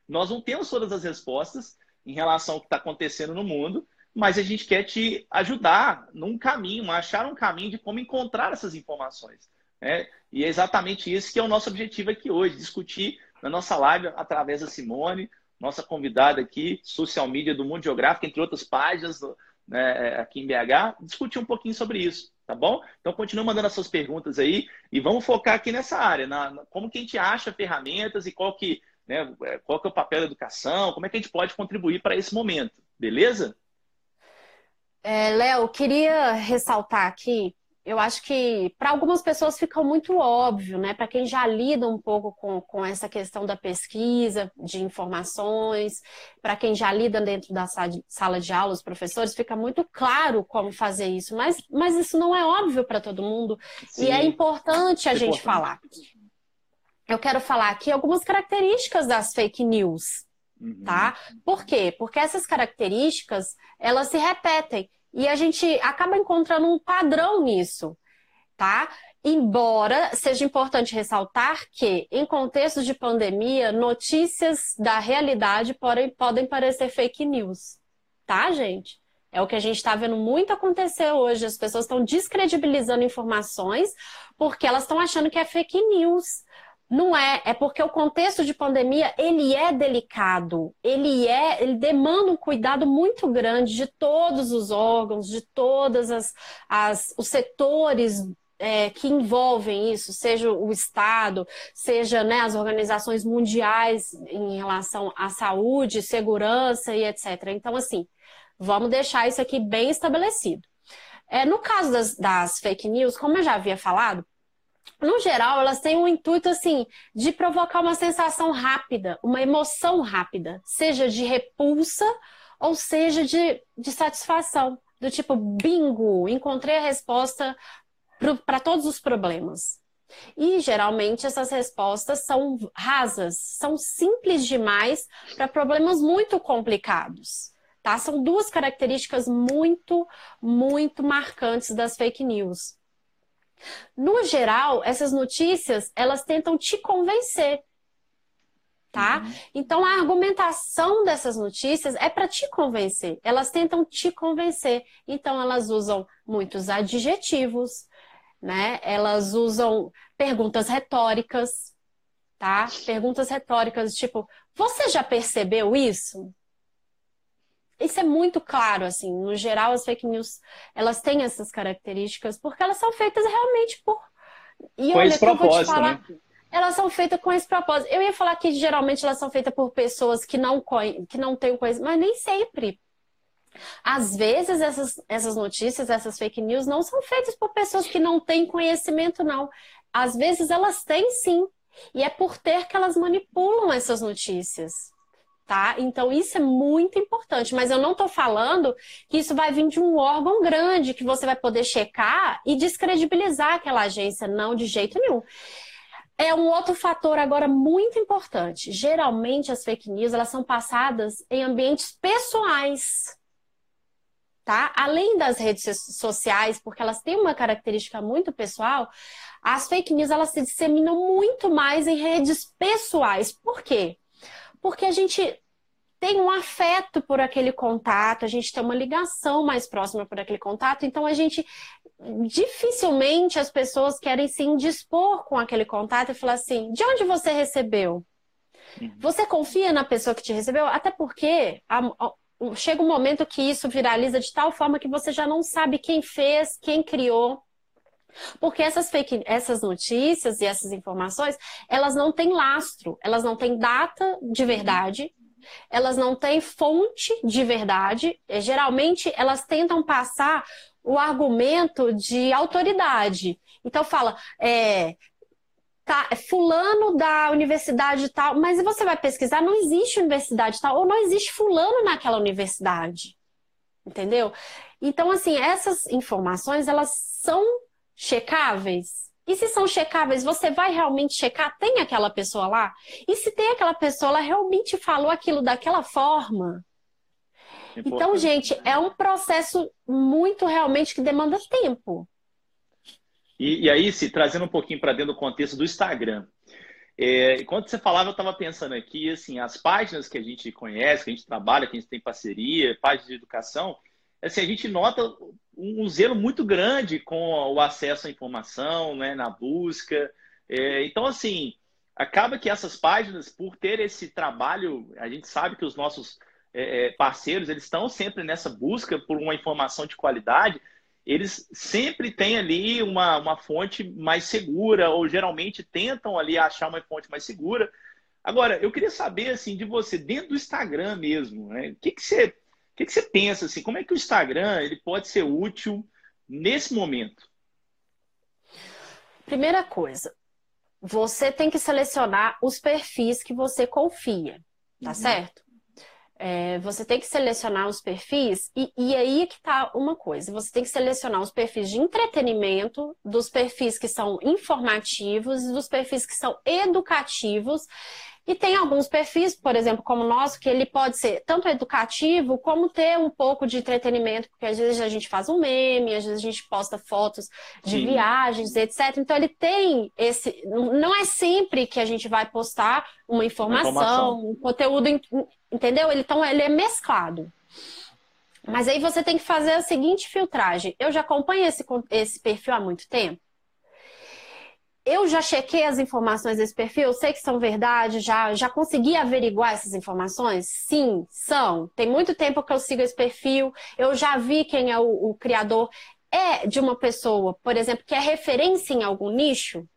Nós não temos todas as respostas em relação ao que está acontecendo no mundo, mas a gente quer te ajudar num caminho, achar um caminho de como encontrar essas informações. Né? E é exatamente isso que é o nosso objetivo aqui hoje, discutir na nossa live através da Simone, nossa convidada aqui, social media do Mundo Geográfico, entre outras páginas né, aqui em BH, discutir um pouquinho sobre isso, tá bom? Então continue mandando as suas perguntas aí e vamos focar aqui nessa área, na, na como que a gente acha ferramentas e qual que, né, é, qual que é o papel da educação, como é que a gente pode contribuir para esse momento, beleza? É, Léo, queria ressaltar aqui eu acho que para algumas pessoas fica muito óbvio, né? Para quem já lida um pouco com, com essa questão da pesquisa, de informações, para quem já lida dentro da sala de aula, os professores, fica muito claro como fazer isso, mas, mas isso não é óbvio para todo mundo Sim. e é importante a é gente importante. falar. Eu quero falar aqui algumas características das fake news, uhum. tá? Por quê? Porque essas características, elas se repetem. E a gente acaba encontrando um padrão nisso, tá? Embora seja importante ressaltar que, em contextos de pandemia, notícias da realidade podem, podem parecer fake news, tá, gente? É o que a gente está vendo muito acontecer hoje. As pessoas estão descredibilizando informações porque elas estão achando que é fake news. Não é, é porque o contexto de pandemia ele é delicado, ele é, ele demanda um cuidado muito grande de todos os órgãos, de todas as, as os setores é, que envolvem isso, seja o Estado, seja né, as organizações mundiais em relação à saúde, segurança e etc. Então, assim, vamos deixar isso aqui bem estabelecido. É, no caso das, das fake news, como eu já havia falado, no geral, elas têm um intuito assim de provocar uma sensação rápida, uma emoção rápida, seja de repulsa ou seja de, de satisfação, do tipo bingo, encontrei a resposta para todos os problemas. E geralmente essas respostas são rasas, são simples demais para problemas muito complicados. Tá? São duas características muito, muito marcantes das fake news. No geral, essas notícias, elas tentam te convencer, tá? Uhum. Então a argumentação dessas notícias é para te convencer. Elas tentam te convencer. Então elas usam muitos adjetivos, né? Elas usam perguntas retóricas, tá? Perguntas retóricas tipo: "Você já percebeu isso?" Isso é muito claro, assim, no geral as fake news, elas têm essas características porque elas são feitas realmente por... E com olha, esse propósito, falar, né? Elas são feitas com esse propósito. Eu ia falar que geralmente elas são feitas por pessoas que não, que não têm coisa, mas nem sempre. Às vezes essas, essas notícias, essas fake news não são feitas por pessoas que não têm conhecimento, não. Às vezes elas têm sim. E é por ter que elas manipulam essas notícias tá? Então isso é muito importante, mas eu não estou falando que isso vai vir de um órgão grande que você vai poder checar e descredibilizar aquela agência, não de jeito nenhum. É um outro fator agora muito importante. Geralmente as fake news elas são passadas em ambientes pessoais. Tá? Além das redes sociais, porque elas têm uma característica muito pessoal, as fake news elas se disseminam muito mais em redes pessoais. Por quê? Porque a gente tem um afeto por aquele contato, a gente tem uma ligação mais próxima por aquele contato, então a gente dificilmente as pessoas querem se indispor com aquele contato e falar assim: de onde você recebeu? Uhum. Você confia na pessoa que te recebeu? Até porque a, a, chega um momento que isso viraliza de tal forma que você já não sabe quem fez, quem criou. Porque essas fake, essas notícias e essas informações, elas não têm lastro, elas não têm data de verdade, elas não têm fonte de verdade. Geralmente, elas tentam passar o argumento de autoridade. Então, fala, é, tá, é fulano da universidade tal, mas você vai pesquisar, não existe universidade tal, ou não existe fulano naquela universidade. Entendeu? Então, assim, essas informações, elas são checáveis? E se são checáveis, você vai realmente checar? Tem aquela pessoa lá? E se tem aquela pessoa, ela realmente falou aquilo daquela forma? Importante. Então, gente, é um processo muito realmente que demanda tempo. E, e aí, se trazendo um pouquinho para dentro do contexto do Instagram. É, enquanto você falava, eu estava pensando aqui, assim, as páginas que a gente conhece, que a gente trabalha, que a gente tem parceria, páginas de educação, assim, a gente nota um zelo muito grande com o acesso à informação, né, na busca. É, então, assim, acaba que essas páginas, por ter esse trabalho, a gente sabe que os nossos é, é, parceiros, eles estão sempre nessa busca por uma informação de qualidade, eles sempre têm ali uma, uma fonte mais segura, ou geralmente tentam ali achar uma fonte mais segura. Agora, eu queria saber, assim, de você, dentro do Instagram mesmo, né, o que, que você que, que você pensa assim? Como é que o Instagram ele pode ser útil nesse momento? Primeira coisa, você tem que selecionar os perfis que você confia, tá uhum. certo? É, você tem que selecionar os perfis, e, e aí que tá uma coisa: você tem que selecionar os perfis de entretenimento, dos perfis que são informativos, dos perfis que são educativos e tem alguns perfis, por exemplo, como o nosso, que ele pode ser tanto educativo como ter um pouco de entretenimento, porque às vezes a gente faz um meme, às vezes a gente posta fotos de Sim. viagens, etc. Então ele tem esse. Não é sempre que a gente vai postar uma informação, informação. um conteúdo, entendeu? Então ele é mesclado. Mas aí você tem que fazer a seguinte filtragem. Eu já acompanho esse, esse perfil há muito tempo eu já chequei as informações desse perfil, sei que são verdade, já, já consegui averiguar essas informações? Sim, são. Tem muito tempo que eu sigo esse perfil, eu já vi quem é o, o criador. É de uma pessoa, por exemplo, que é referência em algum nicho?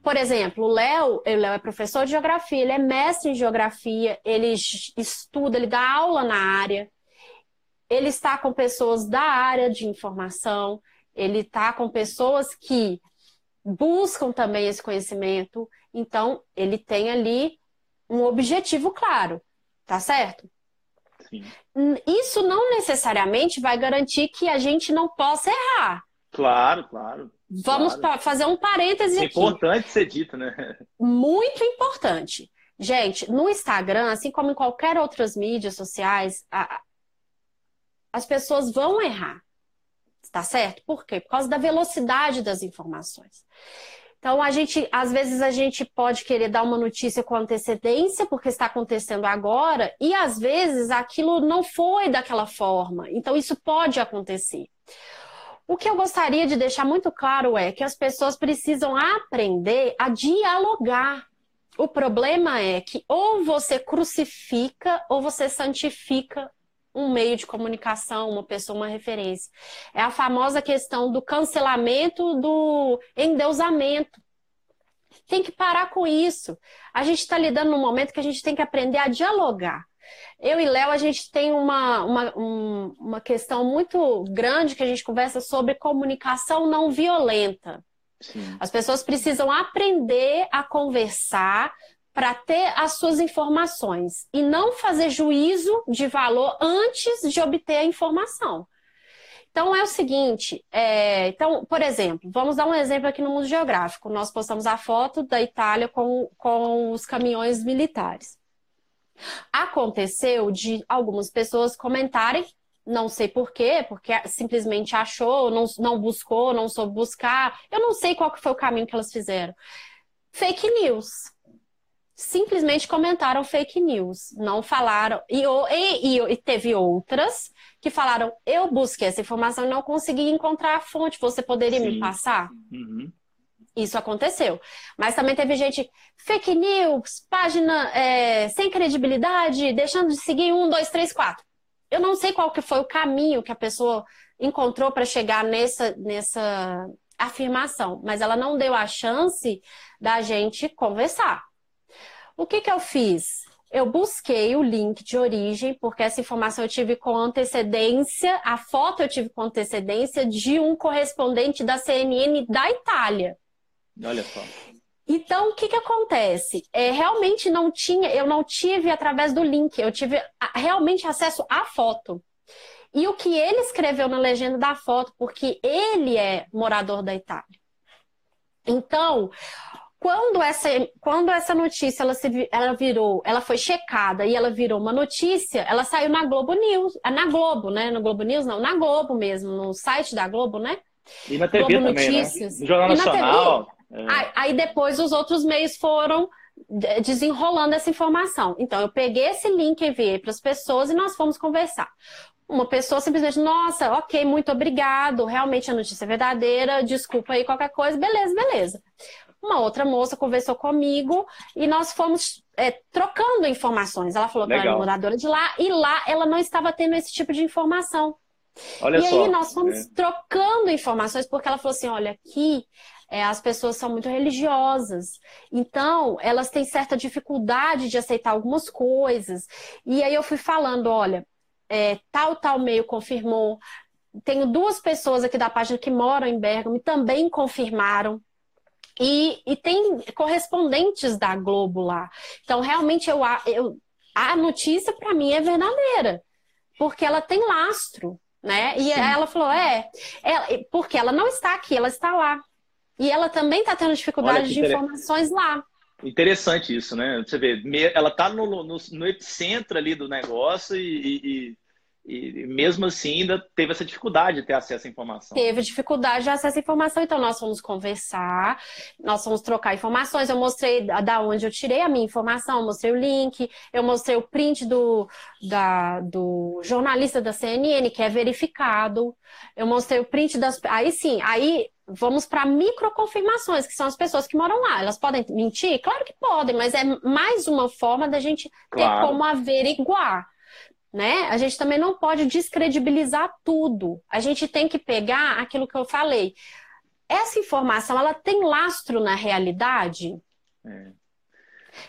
Por exemplo, o Léo, o Léo é professor de geografia, ele é mestre em geografia, ele estuda, ele dá aula na área, ele está com pessoas da área de informação, ele está com pessoas que buscam também esse conhecimento. Então, ele tem ali um objetivo claro, tá certo? Sim. Isso não necessariamente vai garantir que a gente não possa errar. Claro, claro. Vamos claro. fazer um parêntese é aqui. importante ser dito, né? Muito importante. Gente, no Instagram, assim como em qualquer outras mídias sociais, a... as pessoas vão errar. Tá certo? Por quê? Por causa da velocidade das informações. Então, a gente, às vezes, a gente pode querer dar uma notícia com antecedência, porque está acontecendo agora, e às vezes aquilo não foi daquela forma. Então, isso pode acontecer. O que eu gostaria de deixar muito claro é que as pessoas precisam aprender a dialogar. O problema é que ou você crucifica ou você santifica um meio de comunicação, uma pessoa, uma referência. É a famosa questão do cancelamento, do endeusamento. Tem que parar com isso. A gente está lidando num momento que a gente tem que aprender a dialogar. Eu e Léo, a gente tem uma, uma, um, uma questão muito grande que a gente conversa sobre comunicação não violenta. Sim. As pessoas precisam aprender a conversar para ter as suas informações e não fazer juízo de valor antes de obter a informação. Então é o seguinte, é, então, por exemplo, vamos dar um exemplo aqui no mundo geográfico. Nós postamos a foto da Itália com, com os caminhões militares. Aconteceu de algumas pessoas comentarem, não sei por quê, porque simplesmente achou, não, não buscou, não soube buscar. Eu não sei qual que foi o caminho que elas fizeram. Fake news simplesmente comentaram fake news, não falaram. E, e, e, teve outras que falaram: eu busquei essa informação e não consegui encontrar a fonte, você poderia Sim. me passar? Uhum. Isso aconteceu. Mas também teve gente, fake news, página é, sem credibilidade, deixando de seguir um, dois, três, quatro. Eu não sei qual que foi o caminho que a pessoa encontrou para chegar nessa, nessa afirmação, mas ela não deu a chance da gente conversar. O que, que eu fiz? Eu busquei o link de origem, porque essa informação eu tive com antecedência, a foto eu tive com antecedência de um correspondente da CNN da Itália. Olha só. Então, o que, que acontece? É, realmente não tinha, eu não tive através do link, eu tive realmente acesso à foto. E o que ele escreveu na legenda da foto, porque ele é morador da Itália. Então, quando essa, quando essa notícia ela, se, ela virou, ela foi checada e ela virou uma notícia, ela saiu na Globo News, ah, na Globo, né? No Globo News, não, na Globo mesmo, no site da Globo, né? E na TV Globo também, né? Notícias. né? No Jornal Nacional. É. Aí, depois os outros meios foram desenrolando essa informação. Então, eu peguei esse link, enviei para as pessoas e nós fomos conversar. Uma pessoa simplesmente, nossa, ok, muito obrigado, realmente a notícia é verdadeira, desculpa aí qualquer coisa, beleza, beleza uma outra moça conversou comigo e nós fomos é, trocando informações. Ela falou que ela era moradora de lá e lá ela não estava tendo esse tipo de informação. Olha e só, aí nós fomos é. trocando informações porque ela falou assim, olha, aqui é, as pessoas são muito religiosas, então elas têm certa dificuldade de aceitar algumas coisas. E aí eu fui falando, olha, é, tal tal meio confirmou. Tenho duas pessoas aqui da página que moram em Bergamo e também confirmaram e, e tem correspondentes da Globo lá. Então, realmente, eu, eu a notícia para mim é verdadeira, porque ela tem lastro, né? E Sim. ela falou, é, ela, porque ela não está aqui, ela está lá. E ela também está tendo dificuldade de informações lá. Interessante isso, né? Você vê, ela está no, no, no, epicentro ali do negócio e, e, e mesmo assim ainda teve essa dificuldade de ter acesso à informação. Teve dificuldade de acesso à informação, então nós fomos conversar, nós fomos trocar informações. Eu mostrei da onde eu tirei a minha informação, eu mostrei o link, eu mostrei o print do, da, do jornalista da CNN, que é verificado. Eu mostrei o print das. Aí sim, aí vamos para microconfirmações, que são as pessoas que moram lá. Elas podem mentir? Claro que podem, mas é mais uma forma da gente claro. ter como averiguar né? A gente também não pode descredibilizar tudo. A gente tem que pegar aquilo que eu falei. Essa informação, ela tem lastro na realidade? É.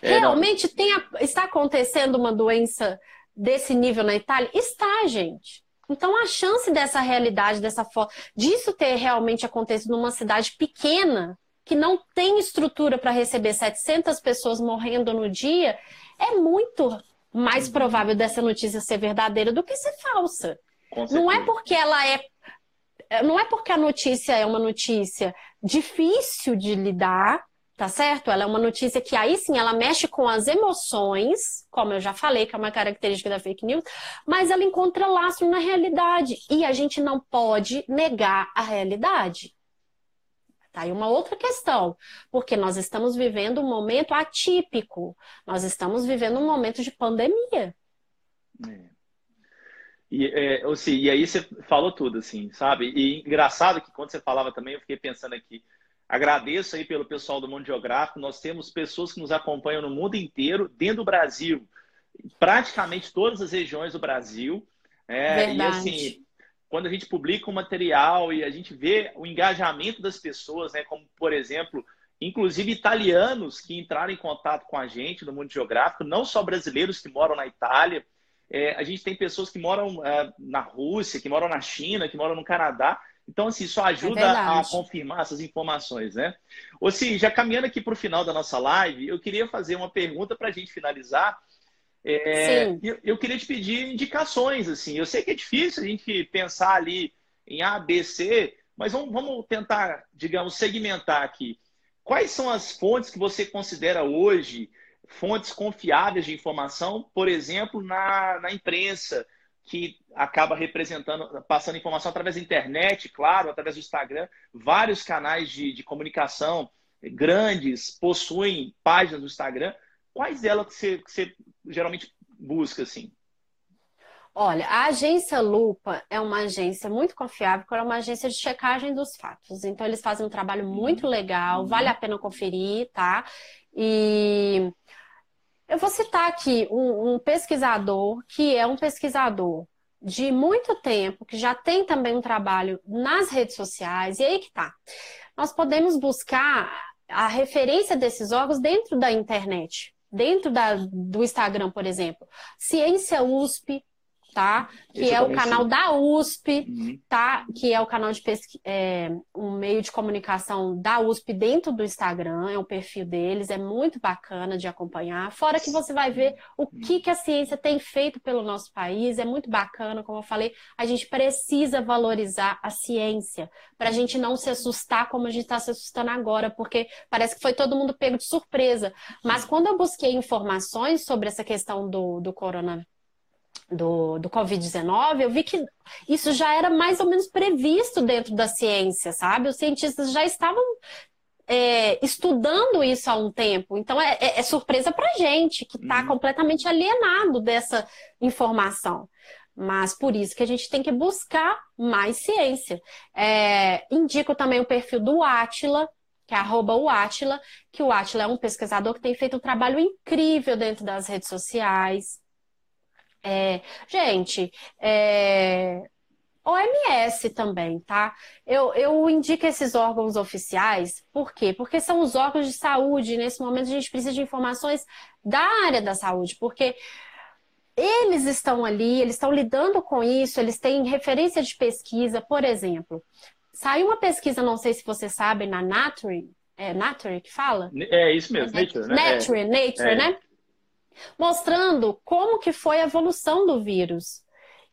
É, Realmente tem a, está acontecendo uma doença desse nível na Itália? Está, gente. Então a chance dessa realidade, dessa forma, disso ter realmente acontecido numa cidade pequena, que não tem estrutura para receber 700 pessoas morrendo no dia, é muito mais provável dessa notícia ser verdadeira do que ser falsa. Não é porque ela é. Não é porque a notícia é uma notícia difícil de lidar, tá certo? Ela é uma notícia que aí sim ela mexe com as emoções, como eu já falei, que é uma característica da fake news, mas ela encontra laço na realidade. E a gente não pode negar a realidade. Tá aí uma outra questão, porque nós estamos vivendo um momento atípico, nós estamos vivendo um momento de pandemia. É. E, é, assim, e aí você falou tudo, assim, sabe? E engraçado que quando você falava também, eu fiquei pensando aqui, agradeço aí pelo pessoal do Mundo Geográfico, nós temos pessoas que nos acompanham no mundo inteiro, dentro do Brasil, praticamente todas as regiões do Brasil, É, e assim, quando a gente publica um material e a gente vê o engajamento das pessoas, né, como por exemplo, inclusive italianos que entraram em contato com a gente no mundo geográfico, não só brasileiros que moram na Itália, é, a gente tem pessoas que moram é, na Rússia, que moram na China, que moram no Canadá. Então, assim, isso ajuda é a confirmar essas informações, né? Ou se já caminhando aqui para o final da nossa live, eu queria fazer uma pergunta para a gente finalizar. É, eu, eu, queria te pedir indicações, assim. Eu sei que é difícil a gente pensar ali em A, B, C, mas vamos, vamos tentar, digamos, segmentar aqui. Quais são as fontes que você considera hoje fontes confiáveis de informação, por exemplo, na, na imprensa, que acaba representando, passando informação através da internet, claro, através do Instagram, vários canais de, de comunicação grandes possuem páginas do Instagram. Quais delas que você, que você geralmente busca, assim? Olha, a agência Lupa é uma agência muito confiável, é uma agência de checagem dos fatos. Então, eles fazem um trabalho muito uhum. legal, uhum. vale a pena conferir, tá? E eu vou citar aqui um, um pesquisador que é um pesquisador de muito tempo, que já tem também um trabalho nas redes sociais, e aí que tá. Nós podemos buscar a referência desses órgãos dentro da internet, dentro da, do Instagram, por exemplo. Ciência USP, tá? Que é o canal da USP, uhum. tá? Que é o canal de pesqu... é, um meio de comunicação da USP dentro do Instagram, é o perfil deles, é muito bacana de acompanhar. Fora que você vai ver o uhum. que, que a ciência tem feito pelo nosso país, é muito bacana, como eu falei, a gente precisa valorizar a ciência, para a gente não se assustar como a gente está se assustando agora, porque parece que foi todo mundo pego de surpresa. Mas quando eu busquei informações sobre essa questão do, do coronavírus, do, do Covid-19, eu vi que isso já era mais ou menos previsto dentro da ciência, sabe? Os cientistas já estavam é, estudando isso há um tempo. Então é, é, é surpresa para gente que está uhum. completamente alienado dessa informação. Mas por isso que a gente tem que buscar mais ciência. É, indico também o perfil do Atila, que é arroba o Atila, que o Atila é um pesquisador que tem feito um trabalho incrível dentro das redes sociais. É, gente, é, OMS também, tá? Eu, eu indico esses órgãos oficiais, por quê? Porque são os órgãos de saúde. Nesse momento, a gente precisa de informações da área da saúde, porque eles estão ali, eles estão lidando com isso, eles têm referência de pesquisa, por exemplo. Saiu uma pesquisa, não sei se você sabe, na Nature, é Nature que fala? É isso mesmo, Nature, né? Nature, é. Nature, é. né? Mostrando como que foi a evolução do vírus.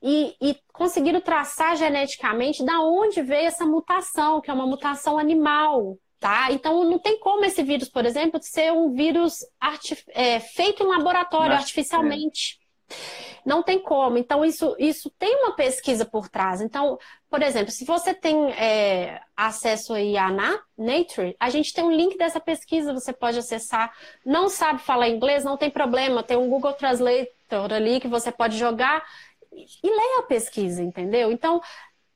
E, e, conseguiram traçar geneticamente da onde veio essa mutação, que é uma mutação animal, tá? Então não tem como esse vírus, por exemplo, ser um vírus é, feito em laboratório Mas, artificialmente. É. Não tem como. Então, isso, isso tem uma pesquisa por trás. Então, por exemplo, se você tem é, acesso aí à Nature, a gente tem um link dessa pesquisa, você pode acessar. Não sabe falar inglês, não tem problema. Tem um Google Translator ali que você pode jogar e ler a pesquisa, entendeu? Então,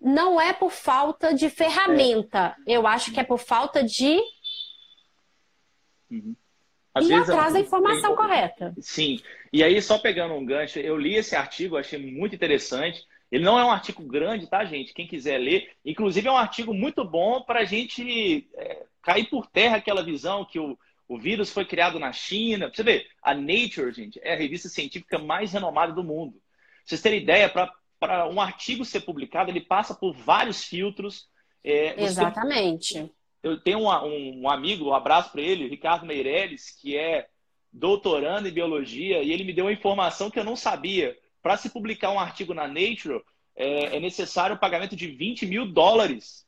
não é por falta de ferramenta. Eu acho que é por falta de. Uhum. Às e atrás da informação tem... correta. Sim. E aí, só pegando um gancho, eu li esse artigo, achei muito interessante. Ele não é um artigo grande, tá, gente? Quem quiser ler. Inclusive, é um artigo muito bom para a gente é, cair por terra aquela visão que o, o vírus foi criado na China. Pra você ver, a Nature, gente, é a revista científica mais renomada do mundo. Pra vocês terem ideia, para um artigo ser publicado, ele passa por vários filtros. É, Exatamente. Eu tenho um, um, um amigo, um abraço para ele, Ricardo Meirelles, que é doutorando em biologia e ele me deu uma informação que eu não sabia. Para se publicar um artigo na Nature, é, é, necessário o pagamento de 20 mil dólares.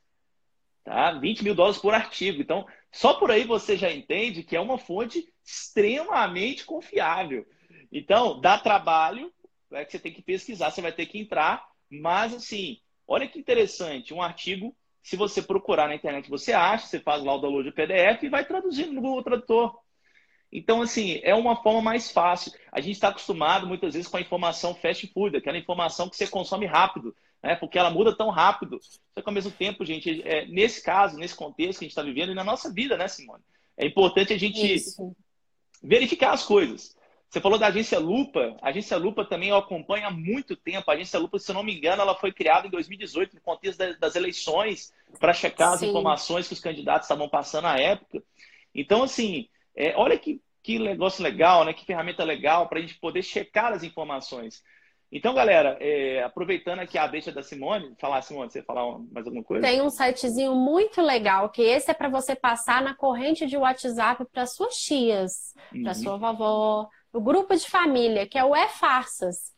Tá? 20 mil dólares por artigo. Então, só por aí você já entende que é uma fonte extremamente confiável. Então, dá trabalho, é que você tem que pesquisar, você vai ter que entrar, mas assim, olha que interessante, um artigo, se você procurar na internet, você acha, você faz lá o download do PDF e vai traduzindo no Google Tradutor. Então, assim, é uma forma mais fácil. A gente está acostumado muitas vezes com a informação fast food, aquela informação que você consome rápido, né? Porque ela muda tão rápido. Só que ao mesmo tempo, gente, é, nesse caso, nesse contexto que a gente está vivendo e na nossa vida, né, Simone? É importante a gente Isso. verificar as coisas. Você falou da agência Lupa. A agência Lupa também eu acompanho há muito tempo. A agência Lupa, se eu não me engano, ela foi criada em 2018, no contexto das eleições, para checar Sim. as informações que os candidatos estavam passando à época. Então, assim, é, olha que, que negócio legal, né? Que ferramenta legal para a gente poder checar as informações. Então, galera, é, aproveitando aqui a deixa da Simone, falar, Simone, você falar mais alguma coisa? Tem um sitezinho muito legal, que esse é para você passar na corrente de WhatsApp para suas tias, uhum. para sua vovó, o grupo de família, que é o É Farsas.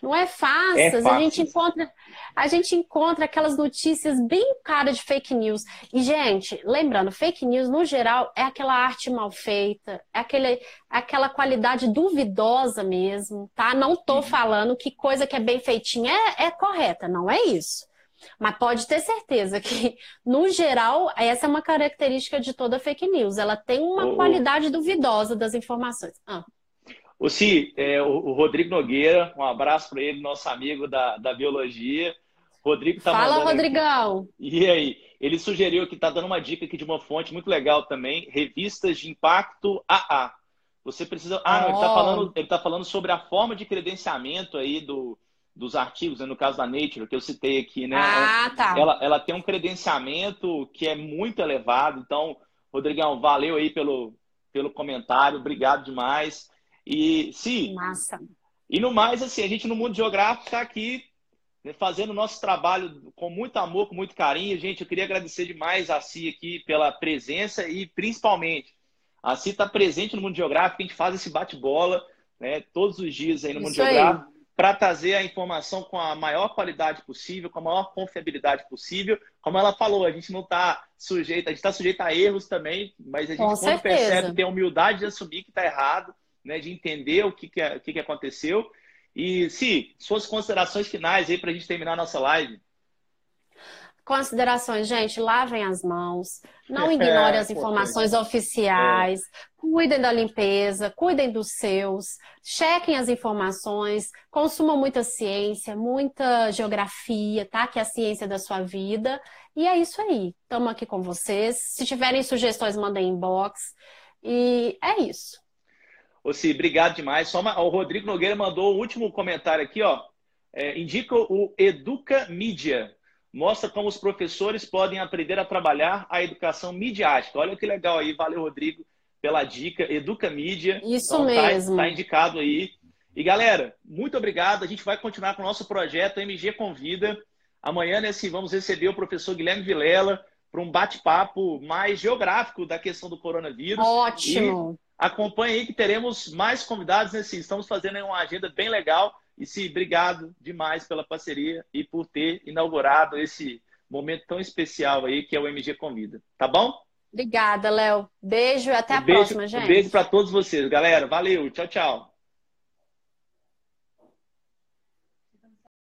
Não é fácil, é a gente encontra a gente encontra aquelas notícias bem caras de fake news. E gente, lembrando, fake news no geral é aquela arte mal feita, é aquele, aquela qualidade duvidosa mesmo, tá? Não tô uhum. falando que coisa que é bem feitinha é, é correta, não é isso. Mas pode ter certeza que, no geral, essa é uma característica de toda fake news. Ela tem uma qualidade duvidosa das informações. Ah. O Si, é, o, o, Rodrigo Nogueira, um abraço para ele, nosso amigo da, da biologia. Rodrigo tá Fala, Rodrigão! Aqui. E aí? Ele sugeriu que está dando uma dica aqui de uma fonte muito legal também, revistas de impacto AA. Você precisa. Ah, não, ele está falando, ele tá falando sobre a forma de credenciamento aí do, dos artigos, né? no caso da Nature, que eu citei aqui, né? Ah, tá. Ela, ela tem um credenciamento que é muito elevado. Então, Rodrigão, valeu aí pelo, pelo comentário, obrigado demais. E sim. Massa. E no mais, assim, a gente no mundo geográfico está aqui né, fazendo o nosso trabalho com muito amor, com muito carinho. Gente, eu queria agradecer demais a Si aqui pela presença e principalmente a Si está presente no mundo geográfico, a gente faz esse bate-bola né, todos os dias aí no Isso mundo aí. geográfico para trazer a informação com a maior qualidade possível, com a maior confiabilidade possível. Como ela falou, a gente não está sujeito, a gente está sujeito a erros também, mas a gente com quando certeza. percebe tem a humildade de assumir que está errado né, de entender o que, que, o que, que aconteceu. E, se suas considerações finais aí para a gente terminar a nossa live. Considerações, gente, lavem as mãos, não ignorem as informações oficiais, é. cuidem da limpeza, cuidem dos seus, chequem as informações, consumam muita ciência, muita geografia, tá? Que é a ciência da sua vida. E é isso aí. Estamos aqui com vocês. Se tiverem sugestões, mandem inbox. E é isso. Ô, Si, obrigado demais. Só uma... O Rodrigo Nogueira mandou o último comentário aqui, ó. É, indica o Educa Mídia. Mostra como os professores podem aprender a trabalhar a educação midiática. Olha que legal aí. Valeu, Rodrigo, pela dica. Educa Mídia. Isso então, tá, mesmo. Tá, indicado aí. E galera, muito obrigado. A gente vai continuar com o nosso projeto MG Convida. Amanhã, né, sim, vamos receber o professor Guilherme Vilela para um bate-papo mais geográfico da questão do coronavírus. Ótimo! Acompanhe aí que teremos mais convidados nesse. Estamos fazendo uma agenda bem legal. E sim, obrigado demais pela parceria e por ter inaugurado esse momento tão especial aí que é o MG Convida. Tá bom? Obrigada, Léo. Beijo e até um a beijo, próxima, gente. Um beijo para todos vocês, galera. Valeu. Tchau, tchau.